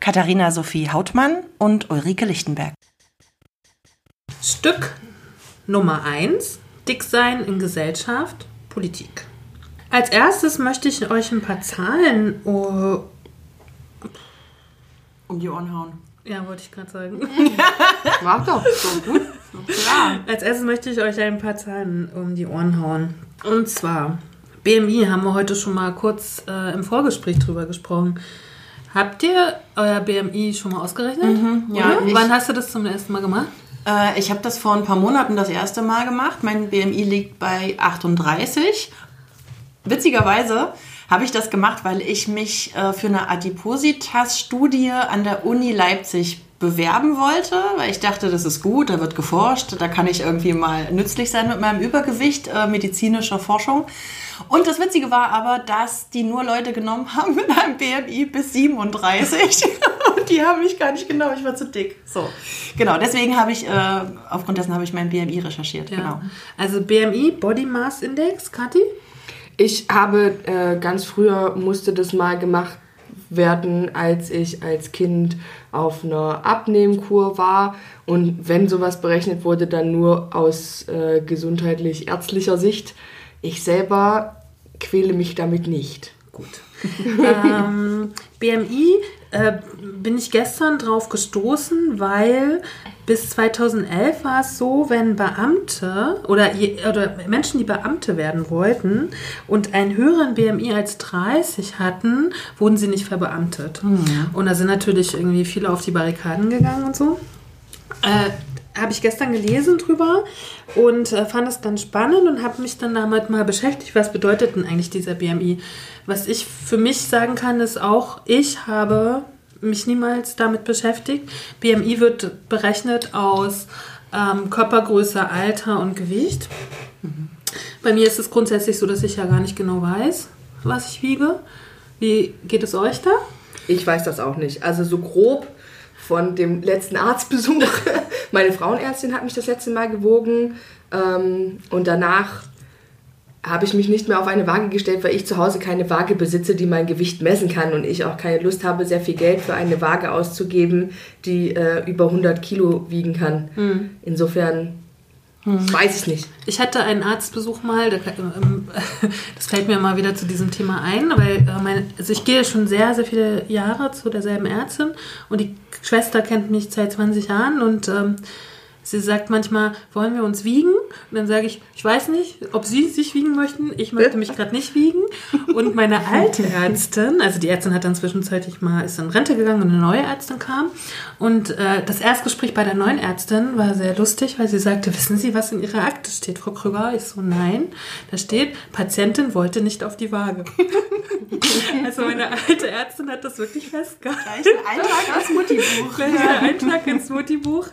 Katharina Sophie Hautmann und Ulrike Lichtenberg. Stück Nummer 1: Dicksein in Gesellschaft, Politik. Als erstes möchte ich euch ein paar Zahlen. Oh, Um die Ohren hauen. ja, wollte ich gerade sagen. Mach doch, so gut. Klar. Als erstes möchte ich euch ein paar Zahlen um die Ohren hauen. Und zwar, BMI haben wir heute schon mal kurz äh, im Vorgespräch drüber gesprochen. Habt ihr euer BMI schon mal ausgerechnet? ja, Oder? ich- Wann hast du das zum ersten Mal gemacht? Äh, ich habe das vor ein paar Monaten das erste Mal gemacht. Mein BMI liegt bei 38. Witzigerweise habe ich das gemacht, weil ich mich äh, für eine Adipositas-Studie an der Uni Leipzig bewerben wollte, weil ich dachte, das ist gut, da wird geforscht, da kann ich irgendwie mal nützlich sein mit meinem Übergewicht, äh, medizinischer Forschung. Und das Witzige war aber, dass die nur Leute genommen haben mit einem BMI bis 37. Und die haben mich gar nicht genommen, ich war zu dick. So, genau, deswegen habe ich, äh, aufgrund dessen habe ich mein BMI recherchiert. Genau. Also BMI, Body Mass Index, Kathi? Ich habe äh, ganz früher musste das mal gemacht werden, als ich als Kind auf einer Abnehmkur war. Und wenn sowas berechnet wurde, dann nur aus äh, gesundheitlich-ärztlicher Sicht. Ich selber quäle mich damit nicht. Gut. ähm, BMI äh, bin ich gestern drauf gestoßen, weil bis 2011 war es so, wenn Beamte oder, oder Menschen, die Beamte werden wollten und einen höheren BMI als 30 hatten, wurden sie nicht verbeamtet. Und da sind natürlich irgendwie viele auf die Barrikaden gegangen und so. Äh, habe ich gestern gelesen drüber und äh, fand das ganz spannend und habe mich dann damit mal beschäftigt, was bedeutet denn eigentlich dieser BMI? Was ich für mich sagen kann, ist auch, ich habe mich niemals damit beschäftigt. BMI wird berechnet aus ähm, Körpergröße, Alter und Gewicht. Bei mir ist es grundsätzlich so, dass ich ja gar nicht genau weiß, was ich wiege. Wie geht es euch da? Ich weiß das auch nicht. Also so grob von dem letzten Arztbesuch. Meine Frauenärztin hat mich das letzte Mal gewogen ähm, und danach habe ich mich nicht mehr auf eine Waage gestellt, weil ich zu Hause keine Waage besitze, die mein Gewicht messen kann und ich auch keine Lust habe, sehr viel Geld für eine Waage auszugeben, die äh, über 100 Kilo wiegen kann. Insofern weiß ich nicht. Ich hatte einen Arztbesuch mal, ähm, das fällt mir mal wieder zu diesem Thema ein, weil äh, meine, also ich gehe schon sehr, sehr viele Jahre zu derselben Ärztin und die Schwester kennt mich seit 20 Jahren und ähm, sie sagt manchmal, wollen wir uns wiegen? Und dann sage ich, ich weiß nicht, ob Sie sich wiegen möchten. Ich möchte mich gerade nicht wiegen. Und meine alte Ärztin, also die Ärztin hat dann zwischenzeitlich mal, ist in Rente gegangen und eine neue Ärztin kam. Und äh, das Erstgespräch bei der neuen Ärztin war sehr lustig, weil sie sagte, wissen Sie, was in Ihrer Akte steht, Frau Krüger? Ich so, nein. Da steht, Patientin wollte nicht auf die Waage. also meine alte Ärztin hat das wirklich festgehalten. Gleich ein Eintrag ins Mutti-Buch. Gleich ein Eintrag ins Mutti-Buch.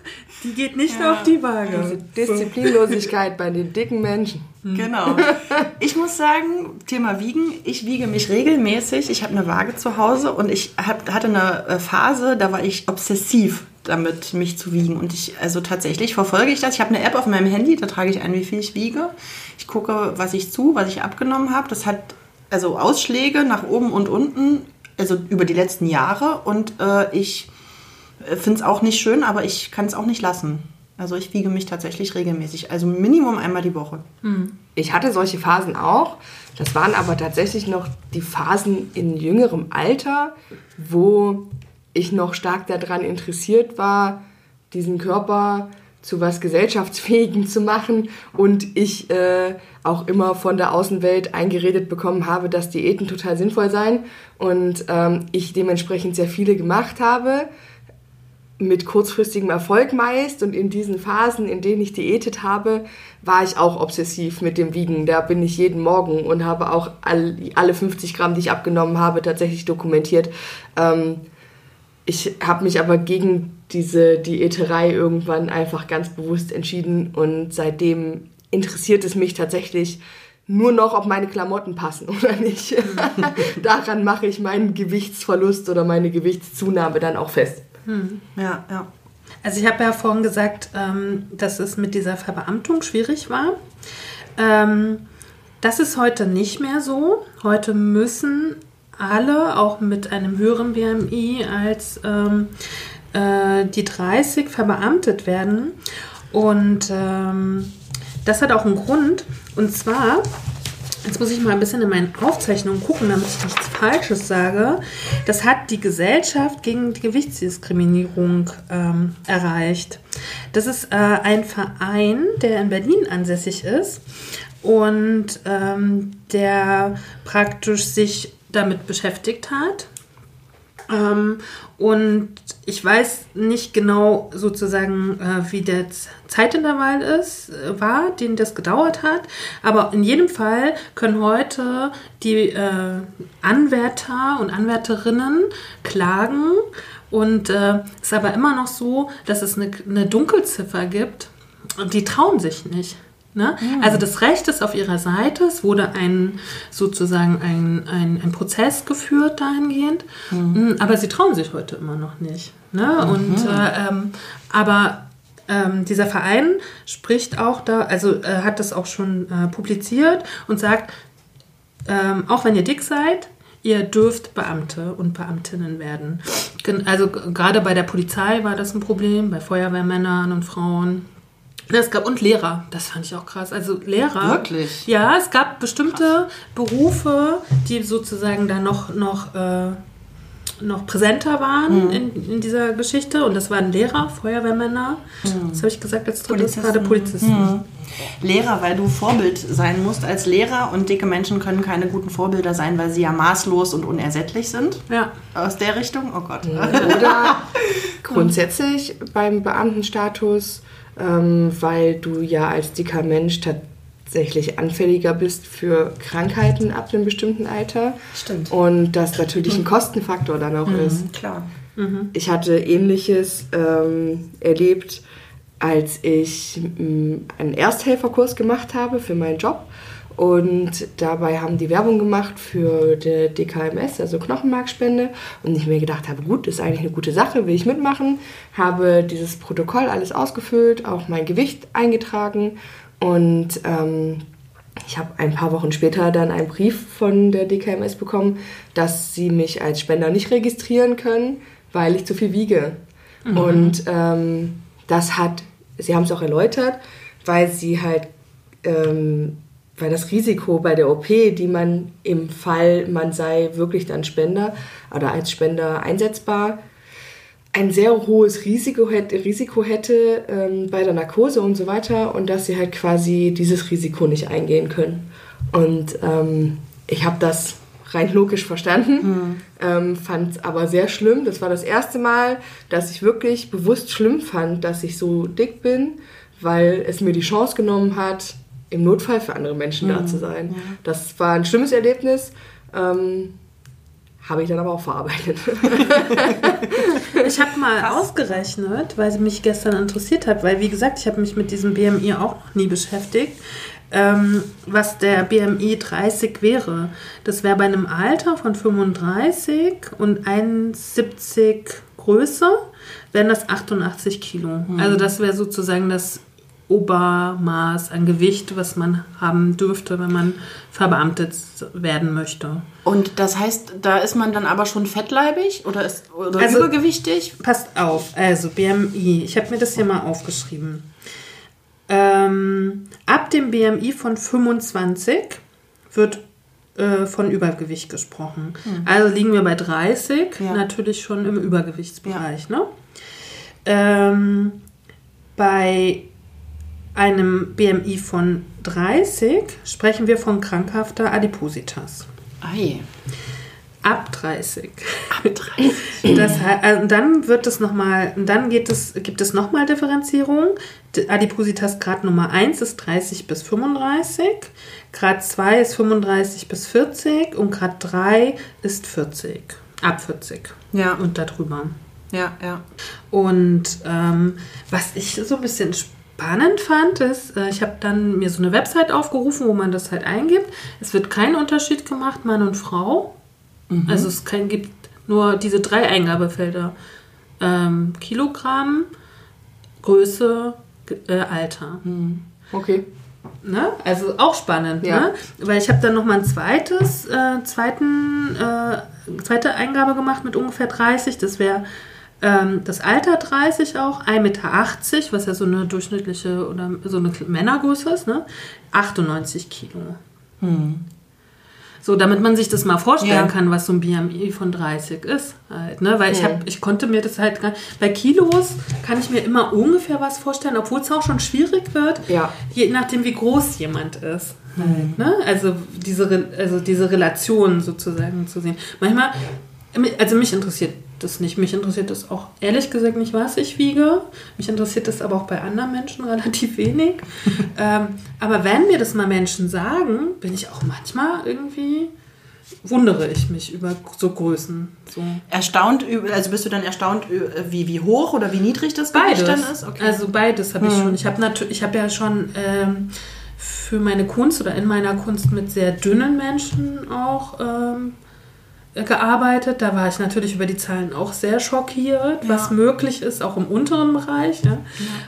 Die geht nicht auf die Waage. Disziplinlosigkeit bei den dicken Menschen. Genau. Ich muss sagen, Thema Wiegen, ich wiege mich regelmäßig. Ich habe eine Waage zu Hause und ich hab, hatte eine äh, Phase, da war ich obsessiv damit, mich zu wiegen. Und ich, also tatsächlich verfolge ich das. Ich habe eine App auf meinem Handy, da trage ich ein, wie viel ich wiege. Ich gucke, was ich zu, was ich abgenommen habe. Das hat also Ausschläge nach oben und unten, also über die letzten Jahre. Und äh, ich finde es auch nicht schön, aber ich kann es auch nicht lassen. Also ich wiege mich tatsächlich regelmäßig, also Minimum einmal die Woche. Ich hatte solche Phasen auch. Das waren aber tatsächlich noch die Phasen in jüngerem Alter, wo ich noch stark daran interessiert war, diesen Körper zu was Gesellschaftsfähigem zu machen und ich äh, auch immer von der Außenwelt eingeredet bekommen habe, dass Diäten total sinnvoll seien und ähm, ich dementsprechend sehr viele gemacht habe mit kurzfristigem Erfolg meist und in diesen Phasen, in denen ich diätet habe, war ich auch obsessiv mit dem Wiegen. Da bin ich jeden Morgen und habe auch all, alle 50 Gramm, die ich abgenommen habe, tatsächlich dokumentiert. Ähm, ich habe mich aber gegen diese Diäterei irgendwann einfach ganz bewusst entschieden und seitdem interessiert es mich tatsächlich nur noch, ob meine Klamotten passen oder nicht. Daran mache ich meinen Gewichtsverlust oder meine Gewichtszunahme dann auch fest. Ja, ja. Also ich habe ja vorhin gesagt, ähm, dass es mit dieser Verbeamtung schwierig war. Ähm, das ist heute nicht mehr so. Heute müssen alle, auch mit einem höheren BMI als ähm, äh, die 30, verbeamtet werden. Und ähm, das hat auch einen Grund. Und zwar, jetzt muss ich mal ein bisschen in meinen Aufzeichnungen gucken, damit ich nichts Falsches sage. Das hat die Gesellschaft gegen die Gewichtsdiskriminierung ähm, erreicht. Das ist äh, ein Verein, der in Berlin ansässig ist und ähm, der praktisch sich damit beschäftigt hat. Ähm, und ich weiß nicht genau sozusagen, äh, wie der Zeitintervall ist, äh, war, den das gedauert hat. Aber in jedem Fall können heute die äh, Anwärter und Anwärterinnen klagen. Und es ist aber immer noch so, dass es eine, eine Dunkelziffer gibt. Und die trauen sich nicht. Ne? Also das Recht ist auf ihrer Seite. Es wurde ein sozusagen ein, ein, ein Prozess geführt dahingehend. Mm, Aber sie trauen sich heute immer noch nicht. Ne? Und äh, ähm, aber ähm, dieser Verein spricht auch da, also äh, hat das auch schon äh, publiziert und sagt, ähm, auch wenn ihr dick seid, ihr dürft Beamte und Beamtinnen werden. Also gerade bei der Polizei war das ein Problem, bei Feuerwehrmännern und Frauen. Es gab und Lehrer, das fand ich auch krass. Also Lehrer. Wirklich? Ja, es gab bestimmte Berufe, die sozusagen da noch, noch, äh, noch präsenter waren in, in dieser Geschichte. Und das waren Lehrer, Feuerwehrmänner. Das habe ich gesagt als drittes, gerade Polizisten. Lehrer, weil du Vorbild sein musst als Lehrer und dicke Menschen können keine guten Vorbilder sein, weil sie ja maßlos und unersättlich sind. Ja. Aus der Richtung? Oh Gott. Oder grundsätzlich beim Beamtenstatus, ähm, weil du ja als dicker Mensch tatsächlich anfälliger bist für Krankheiten ab einem bestimmten Alter. Stimmt. Und das natürlich ein Kostenfaktor dann auch ist. Klar. Ich hatte ähnliches ähm, erlebt, als ich mh, einen Ersthelferkurs gemacht habe für meinen Job. Und dabei haben die Werbung gemacht für die DKMS, also Knochenmarkspende. Und ich mir gedacht habe, gut, ist eigentlich eine gute Sache, will ich mitmachen. Habe dieses Protokoll alles ausgefüllt, auch mein Gewicht eingetragen. Und ähm, ich habe ein paar Wochen später dann einen Brief von der DKMS bekommen, dass sie mich als Spender nicht registrieren können, weil ich zu viel wiege. Und ähm, das hat, sie haben es auch erläutert, weil sie halt, ähm, weil das Risiko bei der OP, die man im Fall, man sei wirklich dann Spender oder als Spender einsetzbar, ein sehr hohes Risiko hätte, Risiko hätte ähm, bei der Narkose und so weiter und dass sie halt quasi dieses Risiko nicht eingehen können. Und ähm, ich habe das rein logisch verstanden, ähm, fand es aber sehr schlimm. Das war das erste Mal, dass ich wirklich bewusst schlimm fand, dass ich so dick bin, weil es mir die Chance genommen hat, im Notfall für andere Menschen da zu sein. Das war ein schlimmes Erlebnis. Ähm, habe ich dann aber auch verarbeitet. Ich habe mal ausgerechnet, weil sie mich gestern interessiert hat, weil wie gesagt, ich habe mich mit diesem BMI auch noch nie beschäftigt, ähm, was der BMI 30 wäre. Das wäre bei einem Alter von 35 und 71 Größe, wären das 88 Kilo. Also das wäre sozusagen das Obermaß an Gewicht, was man haben dürfte, wenn man verbeamtet werden möchte. Und das heißt, da ist man dann aber schon fettleibig oder, ist, oder Also- übergewichtig? Passt auf, also BMI. Ich habe mir das hier mal aufgeschrieben. Ähm, ab dem BMI von 25 wird äh, von Übergewicht gesprochen. Also liegen wir bei 30, Ja. natürlich schon im Übergewichtsbereich. Ne? Ähm, bei einem BMI von 30 sprechen wir von krankhafter Adipositas. Ei. Ab 30. Ab 30. Das, äh, dann wird es noch mal, dann geht es, gibt es nochmal Differenzierung. Adipositas Grad Nummer 1 ist 30 bis 35, Grad 2 ist 35 bis 40 und Grad 3 ist 40. Ab 40 Ja. und darüber. Ja, ja. Und ähm, was ich so ein bisschen spannend fand, ist, äh, ich habe dann mir so eine Website aufgerufen, wo man das halt eingibt. Es wird kein Unterschied gemacht, Mann und Frau. Also es kein, gibt nur diese drei Eingabefelder. Ähm, Kilogramm, Größe, äh, Alter. Okay. Ne? Also auch spannend, Ja. ne? Weil ich habe dann noch mal ein zweites, äh, zweiten, äh, zweite Eingabe gemacht mit ungefähr 30. Das wäre ähm, das Alter 30 auch, 1,80 Meter, was ja so eine durchschnittliche oder so eine Männergröße ist, ne? 98 Kilo. So, damit man sich das mal vorstellen Ja. kann, was so ein BMI von 30 ist. Halt, ne? Weil ich, hab, ich konnte mir das halt, gar- bei Kilos kann ich mir immer ungefähr was vorstellen, obwohl es auch schon schwierig wird, Ja. je nachdem, wie groß jemand ist. Halt, ne? also, diese, also diese Relation sozusagen zu sehen. Manchmal, also mich interessiert das nicht. Mich interessiert das auch ehrlich gesagt nicht, was ich wiege. Mich interessiert das aber auch bei anderen Menschen relativ wenig. ähm, aber wenn mir das mal Menschen sagen, bin ich auch manchmal irgendwie, wundere ich mich über so Größen. So. Erstaunt, über- also bist du dann erstaunt, wie, wie hoch oder wie niedrig das Gewicht Beides. dann ist? Okay. Also beides habe ich schon. Ich habe natürlich, ich habe ja schon ähm, für meine Kunst oder in meiner Kunst mit sehr dünnen Menschen auch ähm, gearbeitet. Da war ich natürlich über die Zahlen auch sehr schockiert, was möglich ist, auch im unteren Bereich, ja.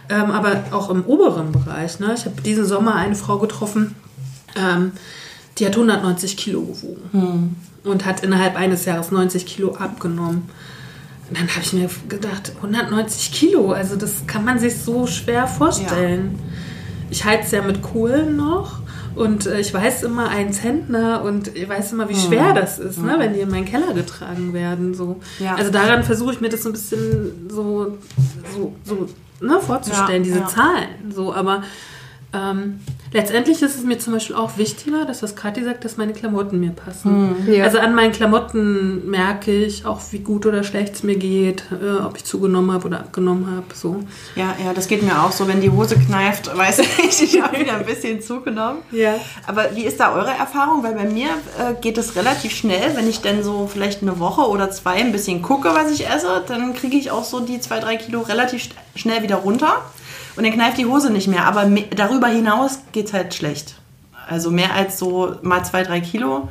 Ähm, aber auch im oberen Bereich. Ne? Ich habe diesen Sommer eine Frau getroffen, ähm, die hat 190 Kilo gewogen und hat innerhalb eines Jahres 90 Kilo abgenommen. Und dann habe ich mir gedacht, 190 Kilo, also das kann man sich so schwer vorstellen. Ich heize ja mit Kohlen noch und äh, ich weiß immer ein Zentner und ich weiß immer, wie schwer das ist, ne, wenn die in meinen Keller getragen werden. So. Ja. Also daran versuche ich mir das so ein bisschen so, so, so ne, vorzustellen, Ja, diese. Zahlen. So, aber ähm, letztendlich ist es mir zum Beispiel auch wichtiger, dass das Kathi sagt, dass meine Klamotten mir passen. Ja. Also an meinen Klamotten merke ich auch, wie gut oder schlecht es mir geht, äh, ob ich zugenommen habe oder abgenommen habe. So. ja, ja, das geht mir auch so. Wenn die Hose kneift, weiß ich, ich habe wieder ein bisschen zugenommen. Ja. Aber wie ist da eure Erfahrung? Weil bei mir äh, geht es relativ schnell. Wenn ich dann so vielleicht eine Woche oder zwei ein bisschen gucke, was ich esse, dann kriege ich auch so die zwei, drei Kilo relativ schnell wieder runter. Und dann kneift die Hose nicht mehr. Aber darüber hinaus geht es halt schlecht. Also mehr als so mal zwei, drei Kilo.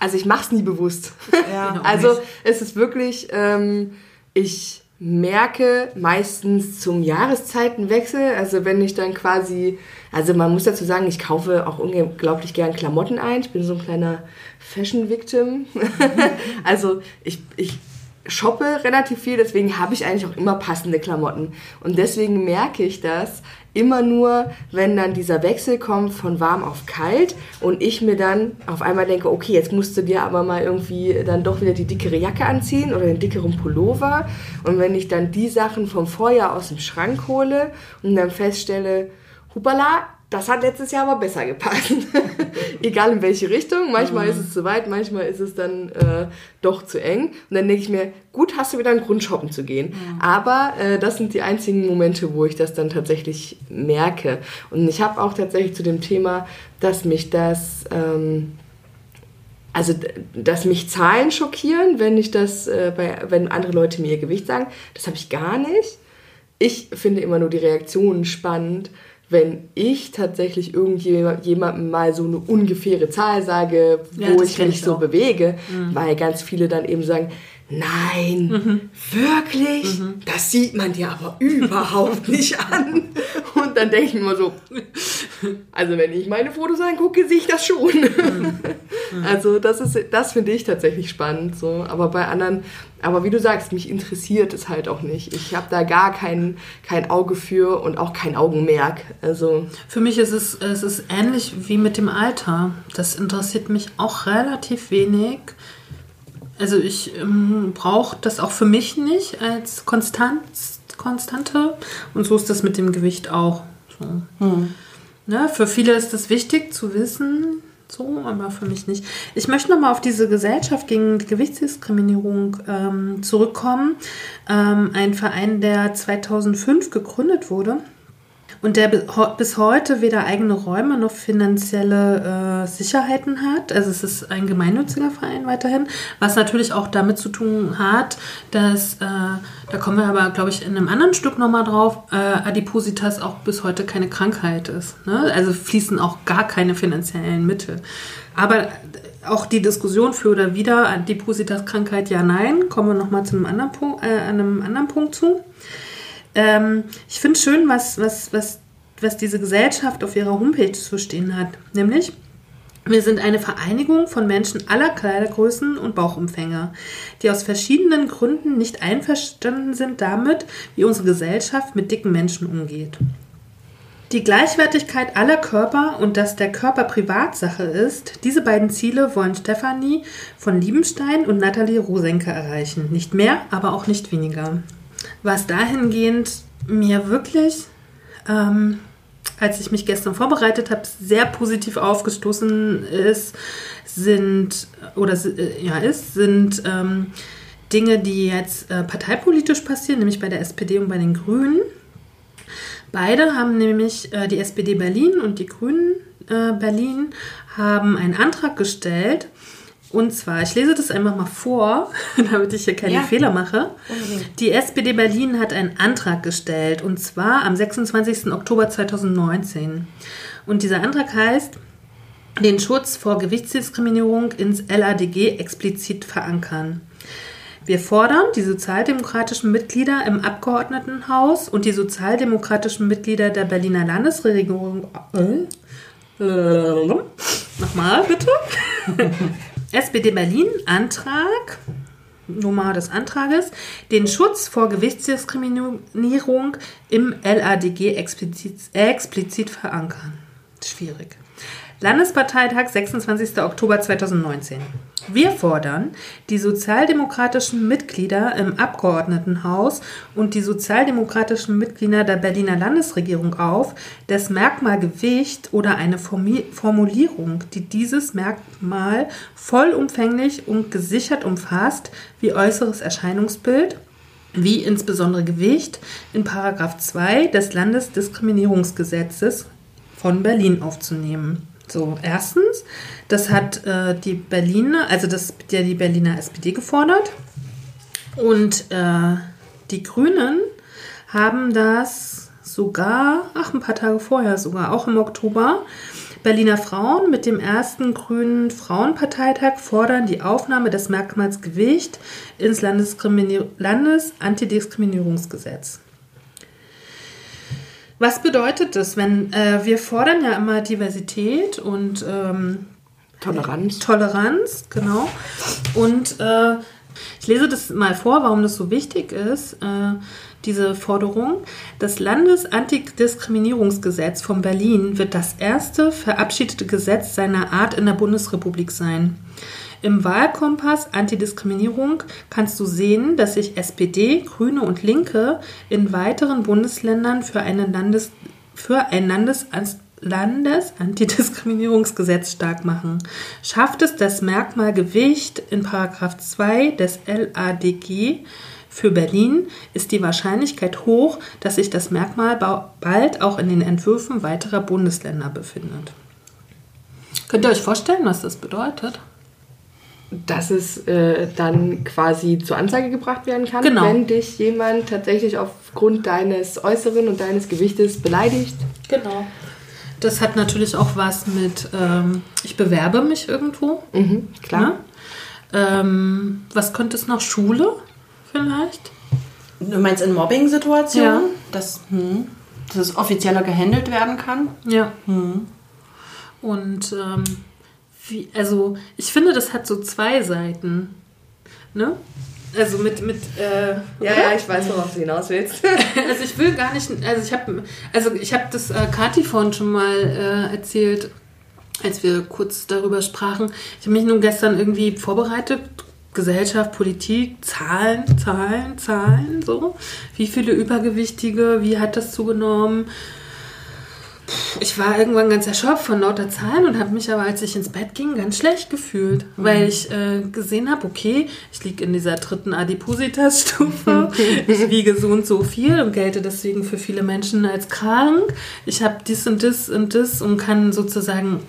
Also ich mache es nie bewusst. Ja. Also es ist wirklich, ähm, ich merke meistens zum Jahreszeitenwechsel, also wenn ich dann quasi, also man muss dazu sagen, ich kaufe auch unglaublich gern Klamotten ein. Ich bin so ein kleiner Fashion-Victim. also ich, ich shoppe relativ viel, deswegen habe ich eigentlich auch immer passende Klamotten. Und deswegen merke ich das immer nur, wenn dann dieser Wechsel kommt von warm auf kalt und ich mir dann auf einmal denke, okay, jetzt musst du dir aber mal irgendwie dann doch wieder die dickere Jacke anziehen oder den dickeren Pullover. Und wenn ich dann die Sachen vom Vorjahr aus dem Schrank hole und dann feststelle, hupala, das hat letztes Jahr aber besser gepasst. Egal in welche Richtung. Manchmal ist es zu weit, manchmal ist es dann äh, doch zu eng. Und dann denke ich mir, gut, hast du wieder einen Grund, shoppen zu gehen. Aber äh, das sind die einzigen Momente, wo ich das dann tatsächlich merke. Und ich habe auch tatsächlich zu dem Thema, dass mich das... Ähm, also, dass mich Zahlen schockieren, wenn ich das, äh, bei, wenn andere Leute mir ihr Gewicht sagen, das habe ich gar nicht. Ich finde immer nur die Reaktionen spannend, wenn ich tatsächlich irgendjemandem mal so eine ungefähre Zahl sage, Ja, wo das ich mich ich so bewege, weil ganz viele dann eben sagen, nein, wirklich? Das sieht man dir aber überhaupt nicht an. Und dann denke ich mir so, also wenn ich meine Fotos angucke, sehe ich das schon. Also das ist, das finde ich tatsächlich spannend. So. Aber bei anderen, aber wie du sagst, mich interessiert es halt auch nicht. Ich habe da gar kein, kein Auge für und auch kein Augenmerk. Also Für mich ist es, es ist ähnlich wie mit dem Alter. Das interessiert mich auch relativ wenig. Also ich ähm, brauche das auch für mich nicht als Konstanz, Konstante. Und so ist das mit dem Gewicht auch. So. Ne, für viele ist es wichtig zu wissen, so, aber für mich nicht. Ich möchte nochmal auf diese Gesellschaft gegen die Gewichtsdiskriminierung ähm, zurückkommen. Ähm, ein Verein, der 2005 gegründet wurde und der bis heute weder eigene Räume noch finanzielle äh, Sicherheiten hat. Also es ist ein gemeinnütziger Verein weiterhin, was natürlich auch damit zu tun hat, dass, äh, da kommen wir aber, glaube ich, in einem anderen Stück nochmal drauf, äh, Adipositas auch bis heute keine Krankheit ist. Ne? Also fließen auch gar keine finanziellen Mittel. Aber auch die Diskussion für oder wieder Adipositas-Krankheit, ja, nein, kommen wir nochmal zu einem anderen Punkt, äh, einem anderen Punkt zu. Ähm, ich finde schön, was, was, was, was diese Gesellschaft auf ihrer Homepage zu stehen hat. Nämlich, wir sind eine Vereinigung von Menschen aller Kleidergrößen und Bauchumfänge, die aus verschiedenen Gründen nicht einverstanden sind damit, wie unsere Gesellschaft mit dicken Menschen umgeht. Die Gleichwertigkeit aller Körper und dass der Körper Privatsache ist, diese beiden Ziele wollen Stefanie von Liebenstein und Nathalie Rosenke erreichen. Nicht mehr, aber auch nicht weniger was dahingehend mir wirklich, ähm, als ich mich gestern vorbereitet habe, sehr positiv aufgestoßen ist, sind oder äh, ja ist, sind ähm, Dinge, die jetzt äh, parteipolitisch passieren, nämlich bei der SPD und bei den Grünen. Beide haben nämlich äh, die SPD Berlin und die Grünen äh, Berlin haben einen Antrag gestellt, und zwar, ich lese das einfach mal vor, damit ich hier keine ja. Fehler mache. Die SPD Berlin hat einen Antrag gestellt und zwar am 26. Oktober 2019. Und dieser Antrag heißt, den Schutz vor Gewichtsdiskriminierung ins LADG explizit verankern. Wir fordern die sozialdemokratischen Mitglieder im Abgeordnetenhaus und die sozialdemokratischen Mitglieder der Berliner Landesregierung. Äh, äh, nochmal bitte. SPD Berlin Antrag, Nummer des Antrages, den Schutz vor Gewichtsdiskriminierung im LADG explizit, explizit verankern. Schwierig. Landesparteitag 26. Oktober 2019. Wir fordern die sozialdemokratischen Mitglieder im Abgeordnetenhaus und die sozialdemokratischen Mitglieder der Berliner Landesregierung auf, das Merkmal Gewicht oder eine Formulierung, die dieses Merkmal vollumfänglich und gesichert umfasst, wie äußeres Erscheinungsbild, wie insbesondere Gewicht in Paragraph 2 des Landesdiskriminierungsgesetzes von Berlin aufzunehmen. So, erstens, das hat äh, die Berliner, also das ja die Berliner SPD gefordert. Und äh, die Grünen haben das sogar, ach, ein paar Tage vorher sogar, auch im Oktober, Berliner Frauen mit dem ersten grünen Frauenparteitag fordern die Aufnahme des Merkmals Gewicht ins Landesantidiskriminierungsgesetz. Was bedeutet das, wenn äh, wir fordern ja immer Diversität und ähm, Toleranz? Toleranz, genau. Und äh, ich lese das mal vor, warum das so wichtig ist, äh, diese Forderung. Das Landesantidiskriminierungsgesetz von Berlin wird das erste verabschiedete Gesetz seiner Art in der Bundesrepublik sein. Im Wahlkompass Antidiskriminierung kannst du sehen, dass sich SPD, Grüne und Linke in weiteren Bundesländern für, einen Landes, für ein Landes Landesantidiskriminierungsgesetz stark machen. Schafft es das Merkmal Gewicht in Paragraph 2 des LADG für Berlin, ist die Wahrscheinlichkeit hoch, dass sich das Merkmal bald auch in den Entwürfen weiterer Bundesländer befindet. Könnt ihr euch vorstellen, was das bedeutet? Dass es äh, dann quasi zur Anzeige gebracht werden kann, genau. wenn dich jemand tatsächlich aufgrund deines Äußeren und deines Gewichtes beleidigt. Genau. Das hat natürlich auch was mit, ähm, ich bewerbe mich irgendwo. Mhm, klar. Ne? Ähm, was könnte es noch? Schule vielleicht? Du meinst in Mobbing-Situationen? Ja. Dass, hm, dass es offizieller gehandelt werden kann? Ja. Hm. Und ähm, wie, also ich finde, das hat so zwei Seiten. Ne? Also mit, mit äh, ja, ja, ich weiß, worauf du hinaus willst. also ich will gar nicht, also ich habe also ich habe das äh, Kati vorhin schon mal äh, erzählt, als wir kurz darüber sprachen. Ich habe mich nun gestern irgendwie vorbereitet, Gesellschaft, Politik, Zahlen, Zahlen, Zahlen, so. Wie viele Übergewichtige, wie hat das zugenommen? Ich war irgendwann ganz erschöpft von lauter Zahlen und habe mich aber, als ich ins Bett ging, ganz schlecht gefühlt, mhm. weil ich äh, gesehen habe, okay, ich liege in dieser dritten Adipositas-Stufe, ich wiege so und so viel und gelte deswegen für viele Menschen als krank. Ich habe dies und das und das und kann sozusagen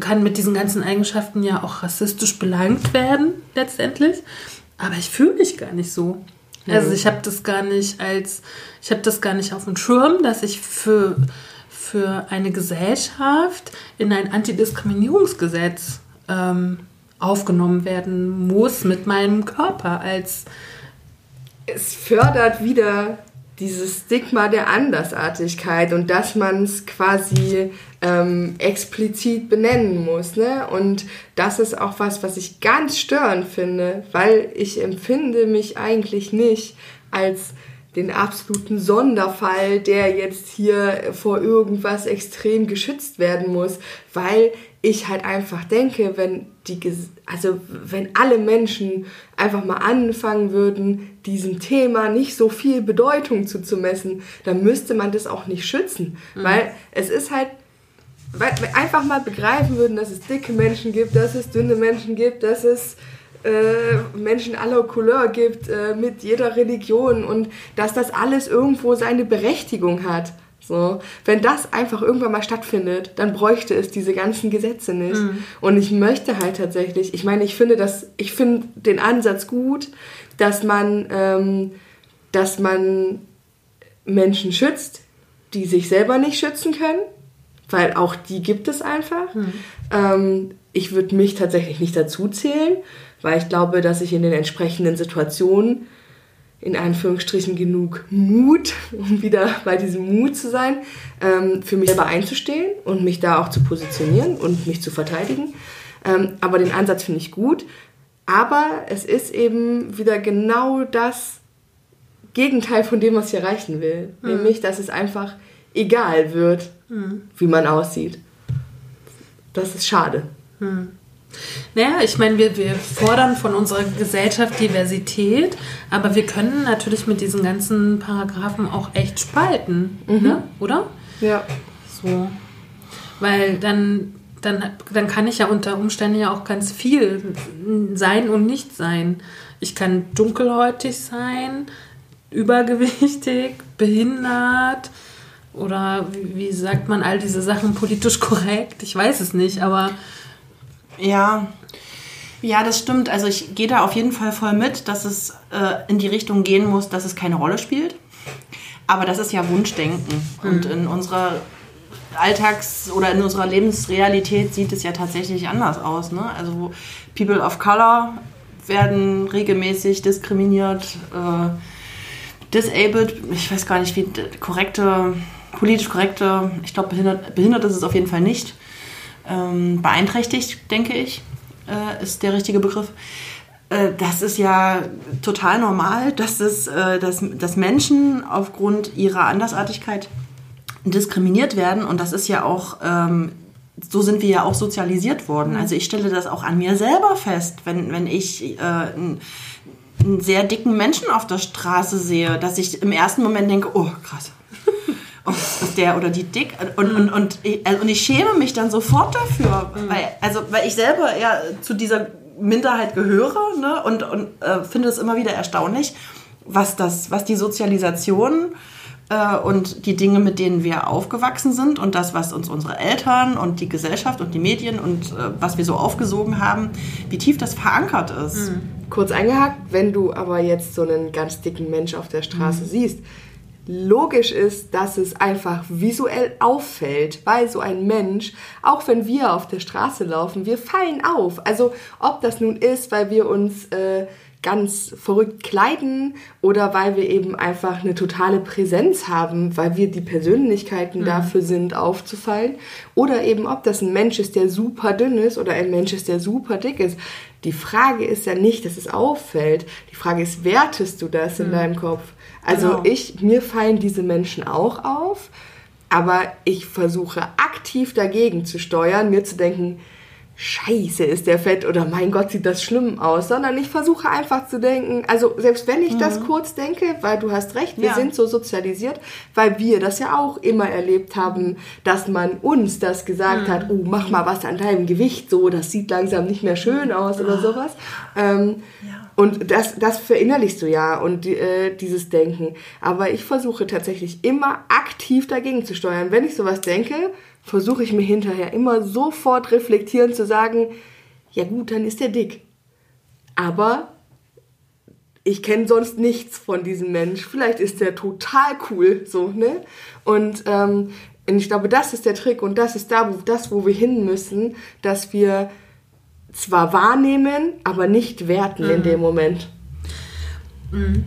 kann mit diesen ganzen Eigenschaften ja auch rassistisch belangt werden letztendlich. Aber ich fühle mich gar nicht so. Also ich habe das gar nicht als, ich habe das gar nicht auf dem Schirm, dass ich für, für eine Gesellschaft in ein Antidiskriminierungsgesetz ähm, aufgenommen werden muss mit meinem Körper als es fördert wieder dieses Stigma der Andersartigkeit und dass man es quasi ähm, explizit benennen muss. Ne? Und das ist auch was, was ich ganz störend finde, weil ich empfinde mich eigentlich nicht als den absoluten Sonderfall, der jetzt hier vor irgendwas extrem geschützt werden muss, weil ich halt einfach denke, wenn die, also wenn alle Menschen einfach mal anfangen würden, diesem Thema nicht so viel Bedeutung zuzumessen, dann müsste man das auch nicht schützen, mhm. weil es ist halt weil, einfach mal begreifen würden, dass es dicke Menschen gibt, dass es dünne Menschen gibt, dass es äh, Menschen aller Couleur gibt, äh, mit jeder Religion und dass das alles irgendwo seine Berechtigung hat. So, wenn das einfach irgendwann mal stattfindet, dann bräuchte es diese ganzen Gesetze nicht. Mhm. Und ich möchte halt tatsächlich, ich meine, ich finde das, ich finde den Ansatz gut, dass man, ähm, dass man Menschen schützt, die sich selber nicht schützen können weil auch die gibt es einfach. Hm. Ähm, ich würde mich tatsächlich nicht dazu zählen, weil ich glaube, dass ich in den entsprechenden Situationen in Anführungsstrichen genug Mut, um wieder bei diesem Mut zu sein, ähm, für mich selber einzustehen und mich da auch zu positionieren und mich zu verteidigen. Ähm, aber den Ansatz finde ich gut. Aber es ist eben wieder genau das Gegenteil von dem, was ich erreichen will. Mhm. Nämlich, dass es einfach egal wird, hm. wie man aussieht. Das ist schade. Hm. Naja, ich meine, wir, wir fordern von unserer Gesellschaft Diversität, aber wir können natürlich mit diesen ganzen Paragraphen auch echt spalten, mhm. ne? oder? Ja. So. Weil dann, dann, dann kann ich ja unter Umständen ja auch ganz viel sein und nicht sein. Ich kann dunkelhäutig sein, übergewichtig, behindert, oder wie, wie sagt man all diese Sachen politisch korrekt? Ich weiß es nicht, aber. Ja, ja, das stimmt. Also ich gehe da auf jeden Fall voll mit, dass es äh, in die Richtung gehen muss, dass es keine Rolle spielt. Aber das ist ja Wunschdenken. Mhm. Und in unserer Alltags- oder in unserer Lebensrealität sieht es ja tatsächlich anders aus. Ne? Also People of Color werden regelmäßig diskriminiert, äh, disabled, ich weiß gar nicht, wie korrekte politisch korrekte, ich glaube, behindert, behindert ist es auf jeden Fall nicht. Ähm, beeinträchtigt, denke ich, äh, ist der richtige Begriff. Äh, das ist ja total normal, dass, es, äh, dass, dass Menschen aufgrund ihrer Andersartigkeit diskriminiert werden. Und das ist ja auch, ähm, so sind wir ja auch sozialisiert worden. Also ich stelle das auch an mir selber fest, wenn, wenn ich äh, einen, einen sehr dicken Menschen auf der Straße sehe, dass ich im ersten Moment denke, oh krass, oh, ist der oder die dick? Und, und, und, ich, also, und ich schäme mich dann sofort dafür, mhm. weil, also, weil ich selber ja zu dieser Minderheit gehöre ne? und, und äh, finde es immer wieder erstaunlich, was, das, was die Sozialisation äh, und die Dinge, mit denen wir aufgewachsen sind und das, was uns unsere Eltern und die Gesellschaft und die Medien und äh, was wir so aufgesogen haben, wie tief das verankert ist. Mhm. Kurz eingehakt, wenn du aber jetzt so einen ganz dicken Mensch auf der Straße mhm. siehst, logisch ist, dass es einfach visuell auffällt, weil so ein Mensch, auch wenn wir auf der Straße laufen, wir fallen auf. Also ob das nun ist, weil wir uns äh, ganz verrückt kleiden oder weil wir eben einfach eine totale Präsenz haben, weil wir die Persönlichkeiten mhm. dafür sind, aufzufallen. Oder eben, ob das ein Mensch ist, der super dünn ist oder ein Mensch ist, der super dick ist. Die Frage ist ja nicht, dass es auffällt. Die Frage ist, wertest du das in mhm. deinem Kopf? Also genau. ich, mir fallen diese Menschen auch auf, aber ich versuche aktiv dagegen zu steuern, mir zu denken, Scheiße, ist der fett oder mein Gott, sieht das schlimm aus, sondern ich versuche einfach zu denken, also selbst wenn ich das kurz denke, weil du hast recht, wir Ja. sind so sozialisiert, weil wir das ja auch immer erlebt haben, dass man uns das gesagt hat, oh, mach mal was an deinem Gewicht, so, das sieht langsam nicht mehr schön aus oder sowas. Ähm, Und das, das verinnerlichst du ja und äh, dieses Denken. Aber ich versuche tatsächlich immer aktiv dagegen zu steuern. Wenn ich sowas denke, versuche ich mir hinterher immer sofort reflektierend zu sagen, ja gut, dann ist der dick. Aber ich kenne sonst nichts von diesem Mensch. Vielleicht ist der total cool, so, ne? Und ähm, ich glaube, das ist der Trick und das ist da, wo, das, wo wir hin müssen, dass wir zwar wahrnehmen, aber nicht werten in dem Moment.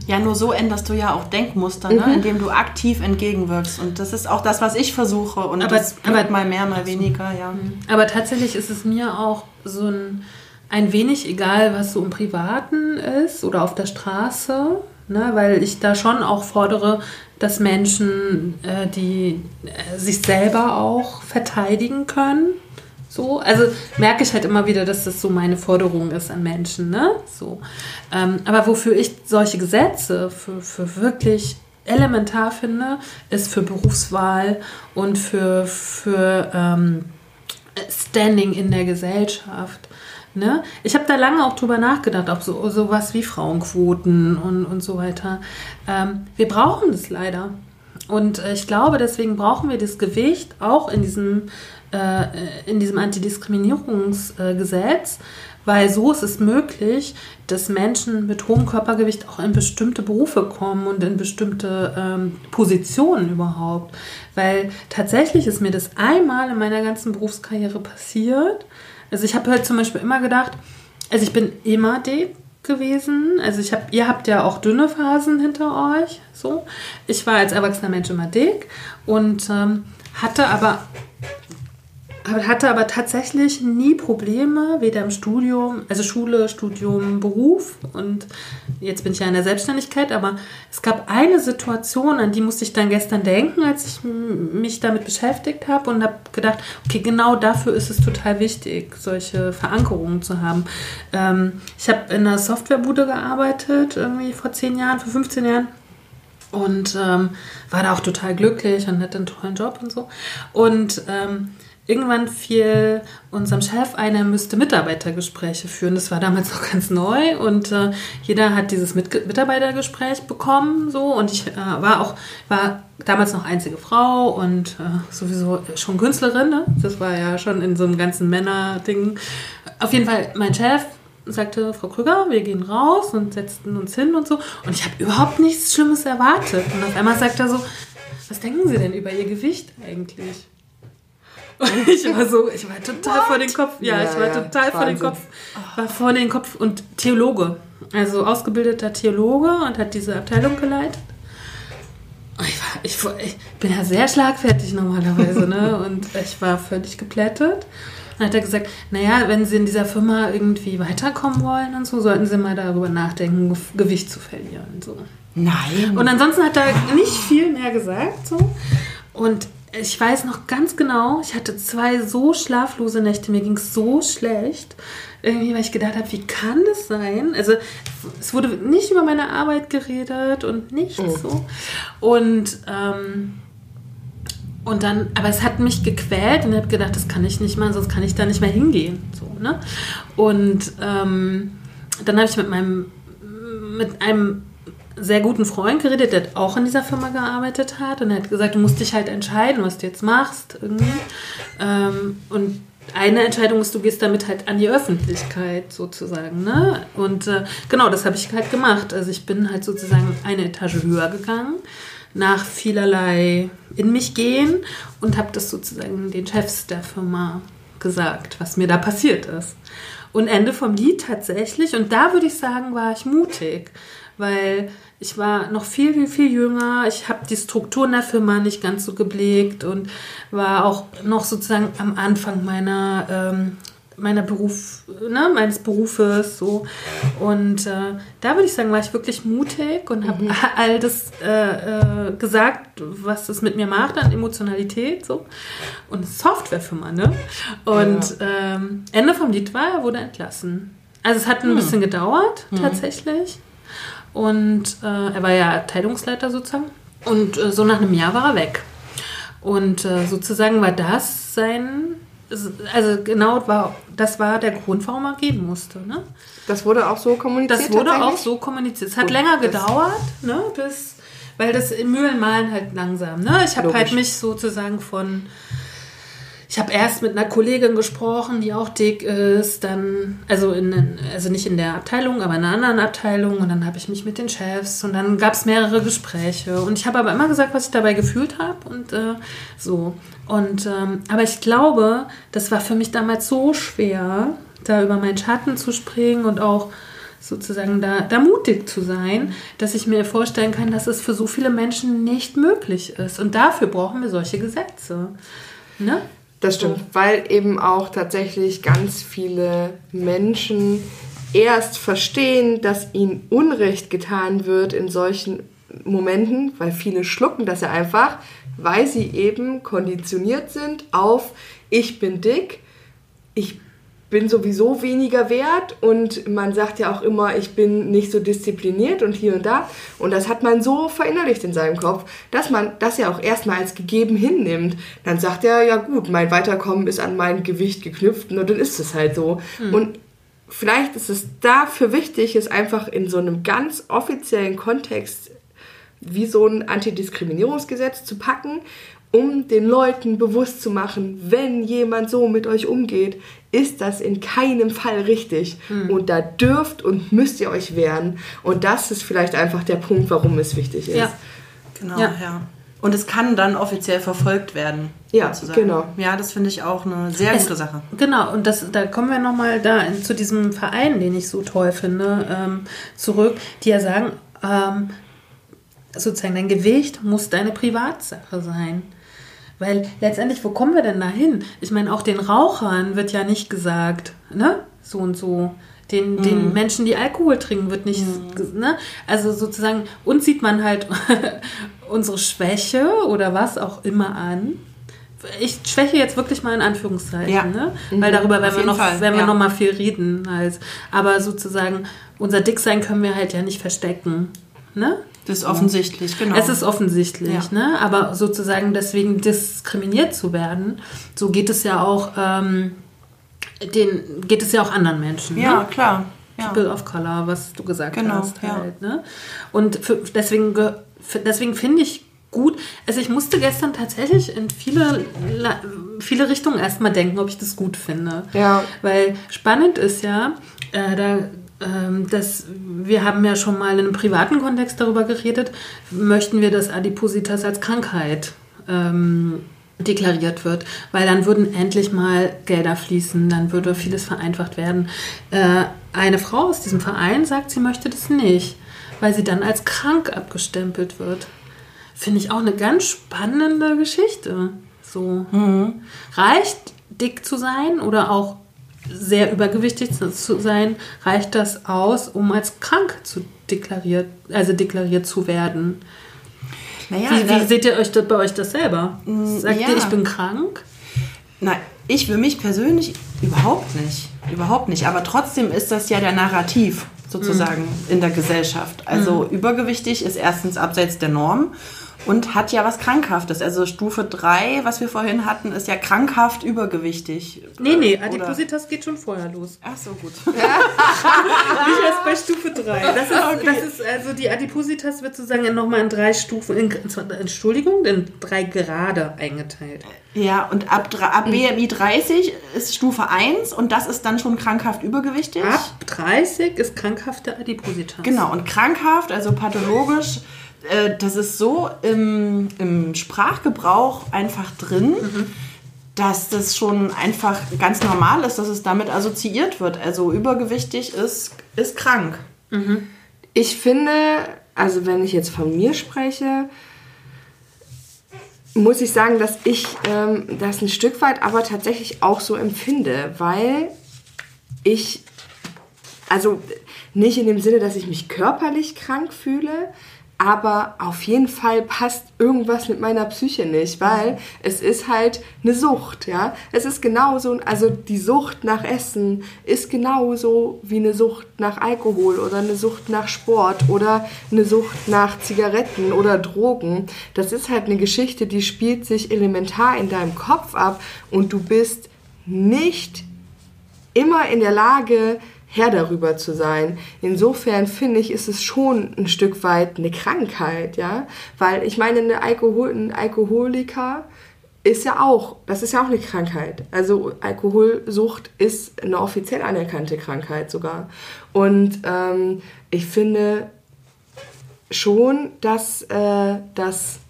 Ja, nur so änderst du ja auch Denkmuster, ne? indem du aktiv entgegenwirkst. Und das ist auch das, was ich versuche. Und Aber- das aber- mal mehr, mal weniger, ja. Aber tatsächlich ist es mir auch so ein, ein wenig egal, was so im Privaten ist oder auf der Straße, ne? weil ich da schon auch fordere, dass Menschen, äh, die äh, sich selber auch verteidigen können. So, also merke ich halt immer wieder, dass das so meine Forderung ist an Menschen, ne? So. Ähm, aber wofür ich solche Gesetze für, für wirklich elementar finde, ist für Berufswahl und für, für ähm, Standing in der Gesellschaft. Ne? Ich habe da lange auch drüber nachgedacht, auch so sowas wie Frauenquoten und, und so weiter. Ähm, wir brauchen das leider. Und äh, ich glaube, deswegen brauchen wir das Gewicht auch in diesem, in diesem Antidiskriminierungsgesetz, weil so ist es möglich, dass Menschen mit hohem Körpergewicht auch in bestimmte Berufe kommen und in bestimmte ähm, Positionen überhaupt. Weil tatsächlich ist mir das einmal in meiner ganzen Berufskarriere passiert. Also ich habe halt zum Beispiel immer gedacht, also ich bin immer dick gewesen. Also ich habe, ihr habt ja auch dünne Phasen hinter euch. So, ich war als erwachsener Mensch immer dick und ähm, hatte aber hatte aber tatsächlich nie Probleme, weder im Studium, also Schule, Studium, Beruf und jetzt bin ich ja in der Selbstständigkeit, aber es gab eine Situation, an die musste ich dann gestern denken, als ich mich damit beschäftigt habe und habe gedacht, okay, genau dafür ist es total wichtig, solche Verankerungen zu haben. Ähm, ich habe in einer Softwarebude gearbeitet, irgendwie vor 10 Jahren, vor 15 Jahren und ähm, war da auch total glücklich und hatte einen tollen Job und so. Und ähm, irgendwann fiel unserem Chef ein, er müsste Mitarbeitergespräche führen. Das war damals noch ganz neu und äh, jeder hat dieses Mit Mitarbeitergespräch bekommen so und ich äh, war auch war damals noch einzige Frau und äh, sowieso schon Künstlerin. Ne? Das war ja schon in so einem ganzen Männer-Ding. Auf jeden Fall mein Chef sagte Frau Krüger, wir gehen raus und setzten uns hin und so. Und ich habe überhaupt nichts Schlimmes erwartet. Und auf einmal sagt er so, was denken Sie denn über Ihr Gewicht eigentlich? Und ich war so, ich war total vor den Kopf. Ja, Ja, ich war ja, total vor den Wahnsinn. Kopf. War vor den Kopf und Theologe. Also ausgebildeter Theologe und hat diese Abteilung geleitet. Ich, war, ich, war- ich bin ja sehr schlagfertig normalerweise, ne? Und ich war völlig geplättet. Dann hat er gesagt, naja, wenn Sie in dieser Firma irgendwie weiterkommen wollen und so, sollten Sie mal darüber nachdenken, Ge- Gewicht zu verlieren. So. Nein. Und ansonsten hat er nicht viel mehr gesagt. So. Und ich weiß noch ganz genau, ich hatte zwei so schlaflose Nächte, mir ging es so schlecht. Irgendwie, weil ich gedacht habe, wie kann das sein? Also es wurde nicht über meine Arbeit geredet und nichts so. Und ähm, und dann, aber es hat mich gequält und ich habe gedacht, das kann ich nicht machen, sonst kann ich da nicht mehr hingehen. So, ne? Und ähm, dann habe ich mit meinem, mit einem sehr guten Freund geredet, der auch in dieser Firma gearbeitet hat. Und er hat gesagt, du musst dich halt entscheiden, was du jetzt machst irgendwie. Ähm, und eine Entscheidung ist, du gehst damit halt an die Öffentlichkeit sozusagen. Ne? Und äh, genau, das habe ich halt gemacht. Also ich bin halt sozusagen eine Etage höher gegangen nach vielerlei in mich gehen und habe das sozusagen den Chefs der Firma gesagt, was mir da passiert ist. Und Ende vom Lied tatsächlich, und da würde ich sagen, war ich mutig, weil ich war noch viel, viel, viel jünger. Ich habe die Strukturen der Firma nicht ganz so geblickt und war auch noch sozusagen am Anfang meiner, ähm, meiner Beruf, ne, meines Berufes so. Und äh, da würde ich sagen, war ich wirklich mutig und habe all das äh, äh, gesagt, was es mit mir macht an Emotionalität so. Und Softwarefirma, ne? Und ähm, Ende vom Lied war, er wurde entlassen. Also es hat ein bisschen gedauert, tatsächlich. Und äh, er war ja Abteilungsleiter sozusagen. Und äh, so nach einem Jahr war er weg. Und äh, sozusagen war das sein, also genau war, das war der Grund, warum er gehen musste. Ne? Das wurde auch so kommuniziert. Das wurde auch so kommuniziert. Es hat Gut, länger gedauert, ne, bis, weil das Mühlen malen halt langsam. Ne? Ich habe halt mich sozusagen von, ich habe erst mit einer Kollegin gesprochen, die auch dick ist, dann, also, in, also nicht in der Abteilung, aber in einer anderen Abteilung und dann habe ich mich mit den Chefs und dann gab es mehrere Gespräche und ich habe aber immer gesagt, was ich dabei gefühlt habe und äh, so. Und, ähm, aber ich glaube, das war für mich damals so schwer, da über meinen Schatten zu springen und auch sozusagen da, da mutig zu sein, dass ich mir vorstellen kann, dass es für so viele Menschen nicht möglich ist. Und dafür brauchen wir solche Gesetze. Ne? Das stimmt, weil eben auch tatsächlich ganz viele Menschen erst verstehen, dass ihnen Unrecht getan wird in solchen Momenten, weil viele schlucken das ja einfach, weil sie eben konditioniert sind auf ich bin dick, ich bin sowieso weniger wert und man sagt ja auch immer, ich bin nicht so diszipliniert und hier und da. Und das hat man so verinnerlicht in seinem Kopf, dass man das ja auch erstmal als gegeben hinnimmt. Dann sagt er, ja gut, mein Weiterkommen ist an mein Gewicht geknüpft und dann ist es halt so. Und vielleicht ist es dafür wichtig, es einfach in so einem ganz offiziellen Kontext wie so ein Antidiskriminierungsgesetz zu packen, um den Leuten bewusst zu machen, wenn jemand so mit euch umgeht, ist das in keinem Fall richtig. Und da dürft und müsst ihr euch wehren. Und das ist vielleicht einfach der Punkt, warum es wichtig ist. Ja. Genau, ja. Ja. Und es kann dann offiziell verfolgt werden. Ja, sozusagen. genau. Ja, das finde ich auch eine sehr Es- gute Sache. Genau, und das, da kommen wir nochmal da in, zu diesem Verein, den ich so toll finde, ähm, zurück, die ja sagen, ähm, sozusagen dein Gewicht muss deine Privatsache sein. Weil letztendlich, wo kommen wir denn da hin? Ich meine, auch den Rauchern wird ja nicht gesagt, ne? So und so. Den, den Menschen, die Alkohol trinken, wird nicht, ne? Also sozusagen, uns sieht man halt unsere Schwäche oder was auch immer an. Ich schwäche jetzt wirklich mal in Anführungszeichen, Ja. ne? Weil darüber werden wir noch, Fall, werden wir ja. noch mal viel reden. Halt. Aber sozusagen, unser Dicksein können wir halt ja nicht verstecken, ne? Das ist offensichtlich, genau. Es ist offensichtlich, Ja. ne? aber sozusagen deswegen diskriminiert zu werden, so geht es ja auch, ähm, den, geht es ja auch anderen Menschen. ja, Ne? klar. Ja. People of Color, was du gesagt Genau, hast. ja. Halt, ne? Und für, deswegen, deswegen finde ich gut, also ich musste gestern tatsächlich in viele, viele Richtungen erstmal denken, ob ich das gut finde. Ja. Weil spannend ist ja, äh, da, dass wir haben ja schon mal in einem privaten Kontext darüber geredet, möchten wir, dass Adipositas als Krankheit ähm, deklariert wird, weil dann würden endlich mal Gelder fließen, dann würde vieles vereinfacht werden. Äh, eine Frau aus diesem Verein sagt, sie möchte das nicht, weil sie dann als krank abgestempelt wird. Finde ich auch eine ganz spannende Geschichte. So. Reicht dick zu sein oder auch sehr übergewichtig zu- sein, reicht das aus, um als krank zu deklariert, also deklariert zu werden? Naja, Wie, wie seht ihr euch das bei euch das selber? Sagt ja. ihr, ich bin krank? Nein, ich für mich persönlich überhaupt nicht. Überhaupt nicht. Aber trotzdem ist das ja der Narrativ sozusagen in der Gesellschaft. Also übergewichtig ist erstens abseits der Norm und hat ja was Krankhaftes. Also Stufe 3, was wir vorhin hatten, ist ja krankhaft übergewichtig. Nee, nee, Oder- Adipositas geht schon vorher los. Ach so, gut. Nicht erst bei Stufe 3. Das ist, das ist also die Adipositas wird sozusagen nochmal in drei Stufen, in, Entschuldigung, in drei Grade eingeteilt. Ja, und ab, ab BMI 30 ist Stufe 1 und das ist dann schon krankhaft übergewichtig. Ab 30 ist krankhafte Adipositas. Genau, und krankhaft, also pathologisch, äh, das ist so im, im Sprachgebrauch einfach drin, dass das schon einfach ganz normal ist, dass es damit assoziiert wird. Also übergewichtig ist, ist krank. Ich finde, also wenn ich jetzt von mir spreche, muss ich sagen, dass ich ähm, das ein Stück weit aber tatsächlich auch so empfinde, weil ich, also nicht in dem Sinne, dass ich mich körperlich krank fühle, aber auf jeden Fall passt irgendwas mit meiner Psyche nicht, weil es ist halt eine Sucht, ja. Es ist genauso, also die Sucht nach Essen ist genauso wie eine Sucht nach Alkohol oder eine Sucht nach Sport oder eine Sucht nach Zigaretten oder Drogen. Das ist halt eine Geschichte, die spielt sich elementar in deinem Kopf ab und du bist nicht immer in der Lage, Herr darüber zu sein. Insofern finde ich, ist es schon ein Stück weit eine Krankheit, ja, weil ich meine, eine Alkohol, ein Alkoholiker ist ja auch, das ist ja auch eine Krankheit. Also Alkoholsucht ist eine offiziell anerkannte Krankheit sogar. Und ähm, ich finde schon, dass äh, das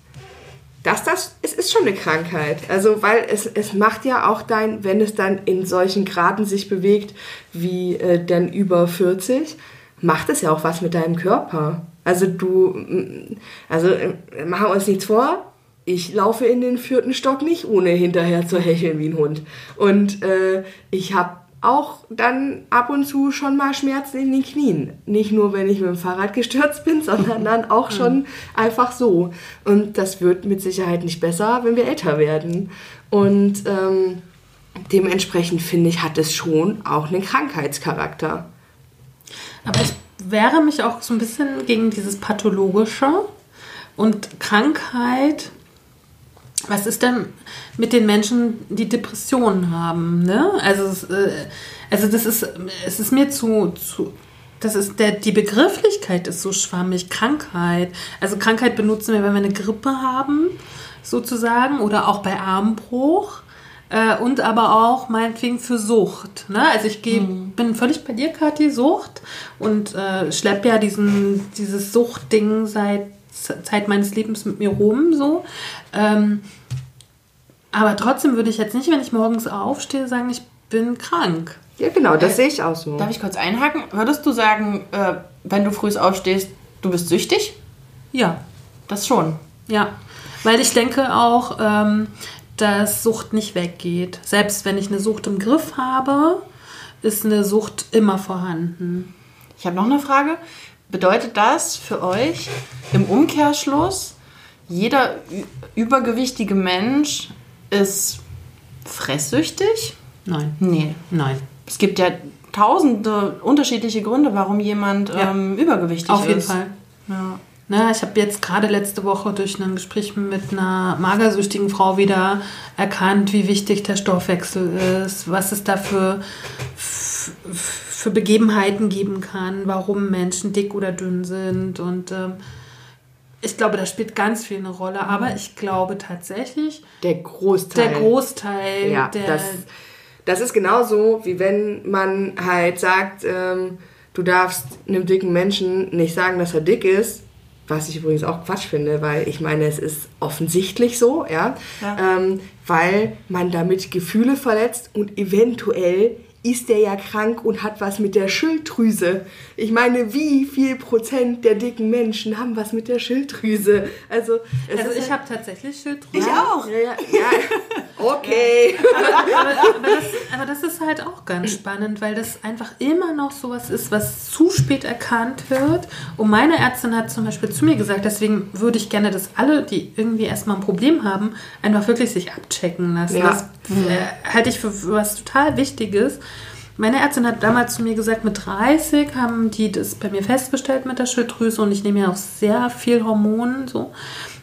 dass das, es ist schon eine Krankheit. Also, weil es, es macht ja auch dein, wenn es dann in solchen Graden sich bewegt, wie äh, dann über 40, macht es ja auch was mit deinem Körper. Also du, also äh, machen wir uns nichts vor, ich laufe in den vierten Stock nicht, ohne hinterher zu hecheln wie ein Hund. Und äh, ich habe auch dann ab und zu schon mal Schmerzen in den Knien. Nicht nur, wenn ich mit dem Fahrrad gestürzt bin, sondern dann auch schon einfach so. Und das wird mit Sicherheit nicht besser, wenn wir älter werden. Und ähm, dementsprechend finde ich, hat es schon auch einen Krankheitscharakter. Aber ich wehre mich auch so ein bisschen gegen dieses Pathologische und Krankheit was ist denn mit den Menschen, die Depressionen haben? Ne? Also, äh, also das ist, es ist mir zu, zu das ist der, die Begrifflichkeit ist so schwammig. Krankheit. Also Krankheit benutzen wir, wenn wir eine Grippe haben, sozusagen, oder auch bei Armbruch. Äh, und aber auch meinetwegen für Sucht. Ne? Also ich geh, mhm. bin völlig bei dir, Kathi, Sucht und äh, schleppe ja diesen, dieses Suchtding seit Zeit meines Lebens mit mir rum, so. Ähm, aber trotzdem würde ich jetzt nicht, wenn ich morgens aufstehe, sagen, ich bin krank. Ja, genau, das äh, sehe ich auch so. Darf ich kurz einhaken? Würdest du sagen, äh, wenn du früh aufstehst, du bist süchtig? Ja. Das schon. Ja. Weil ich denke auch, ähm, dass Sucht nicht weggeht. Selbst wenn ich eine Sucht im Griff habe, ist eine Sucht immer vorhanden. Ich habe noch eine Frage. Bedeutet das für euch im Umkehrschluss, jeder übergewichtige Mensch ist fresssüchtig? Nein. Nee. Nein. Es gibt ja tausende unterschiedliche Gründe, warum jemand ja. ähm, übergewichtig ist. Auf jeden Fall. Ja. Na, ich habe jetzt gerade letzte Woche durch ein Gespräch mit einer magersüchtigen Frau wieder erkannt, wie wichtig der Stoffwechsel ist, was es da für für Begebenheiten geben kann, warum Menschen dick oder dünn sind. Und ähm, ich glaube, da spielt ganz viel eine Rolle. Aber ich glaube tatsächlich, der Großteil. Der Großteil. Ja, der, das, das ist genauso, wie wenn man halt sagt, ähm, du darfst einem dicken Menschen nicht sagen, dass er dick ist. Was ich übrigens auch Quatsch finde, weil ich meine, es ist offensichtlich so, ja, ja. Ähm, weil man damit Gefühle verletzt und eventuell ist der ja krank und hat was mit der Schilddrüse. Ich meine, wie viel Prozent der dicken Menschen haben was mit der Schilddrüse? Also, also ich habe tatsächlich Schilddrüse. Ich auch. Ja, ja, ja. Okay. aber, aber, aber, das, aber, das, ist halt auch ganz spannend, weil das einfach immer noch sowas ist, was zu spät erkannt wird. Und meine Ärztin hat zum Beispiel zu mir gesagt, deswegen würde ich gerne, dass alle, die irgendwie erstmal ein Problem haben, einfach wirklich sich abchecken lassen. Ja. Das äh, halte ich für was total Wichtiges. Meine Ärztin hat damals zu mir gesagt, mit 30 haben die das bei mir festgestellt mit der Schilddrüse und ich nehme ja auch sehr viel Hormone, so,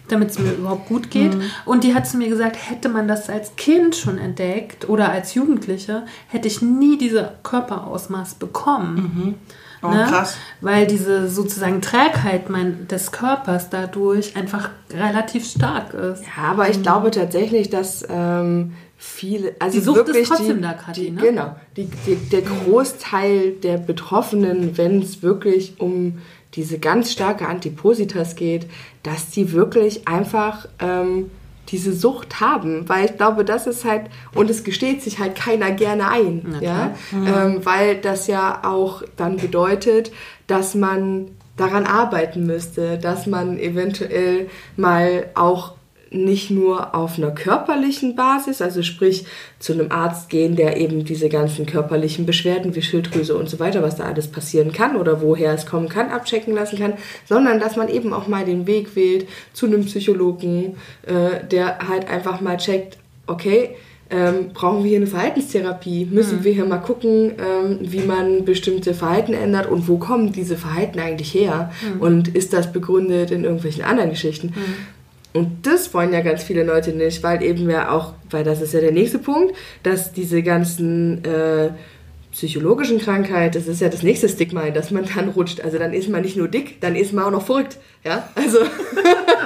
damit es mir überhaupt gut geht. Mhm. Und die hat zu mir gesagt, hätte man das als Kind schon entdeckt oder als Jugendliche, hätte ich nie diese Körperausmaß bekommen. Mhm. Oh, ne? krass. Weil diese sozusagen Trägheit mein, des Körpers dadurch einfach relativ stark ist. Ja, aber ich mhm. glaube tatsächlich, dass ähm, viele, also die Sucht wirklich ist trotzdem die, da, Kathi, die, ne? Genau, die, die, der Großteil der Betroffenen, wenn es wirklich um diese ganz starke Antipositas geht, dass die wirklich einfach ähm, diese Sucht haben, weil ich glaube, das ist halt, und es gesteht sich halt keiner gerne ein, ja, mhm. ähm, weil das ja auch dann bedeutet, dass man daran arbeiten müsste, dass man eventuell mal auch nicht nur auf einer körperlichen Basis, also sprich zu einem Arzt gehen, der eben diese ganzen körperlichen Beschwerden wie Schilddrüse und so weiter, was da alles passieren kann oder woher es kommen kann, abchecken lassen kann, sondern dass man eben auch mal den Weg wählt zu einem Psychologen, äh, der halt einfach mal checkt, okay, ähm, brauchen wir hier eine Verhaltenstherapie? Müssen mhm. wir hier mal gucken, ähm, wie man bestimmte Verhalten ändert und wo kommen diese Verhalten eigentlich her? Mhm. Und ist das begründet in irgendwelchen anderen Geschichten? Mhm. Und das wollen ja ganz viele Leute nicht, weil eben ja auch, weil das ist ja der nächste Punkt, dass diese ganzen äh, psychologischen Krankheiten, das ist ja das nächste Stigma, in das man dann rutscht. Also dann ist man nicht nur dick, dann ist man auch noch verrückt. Ja, also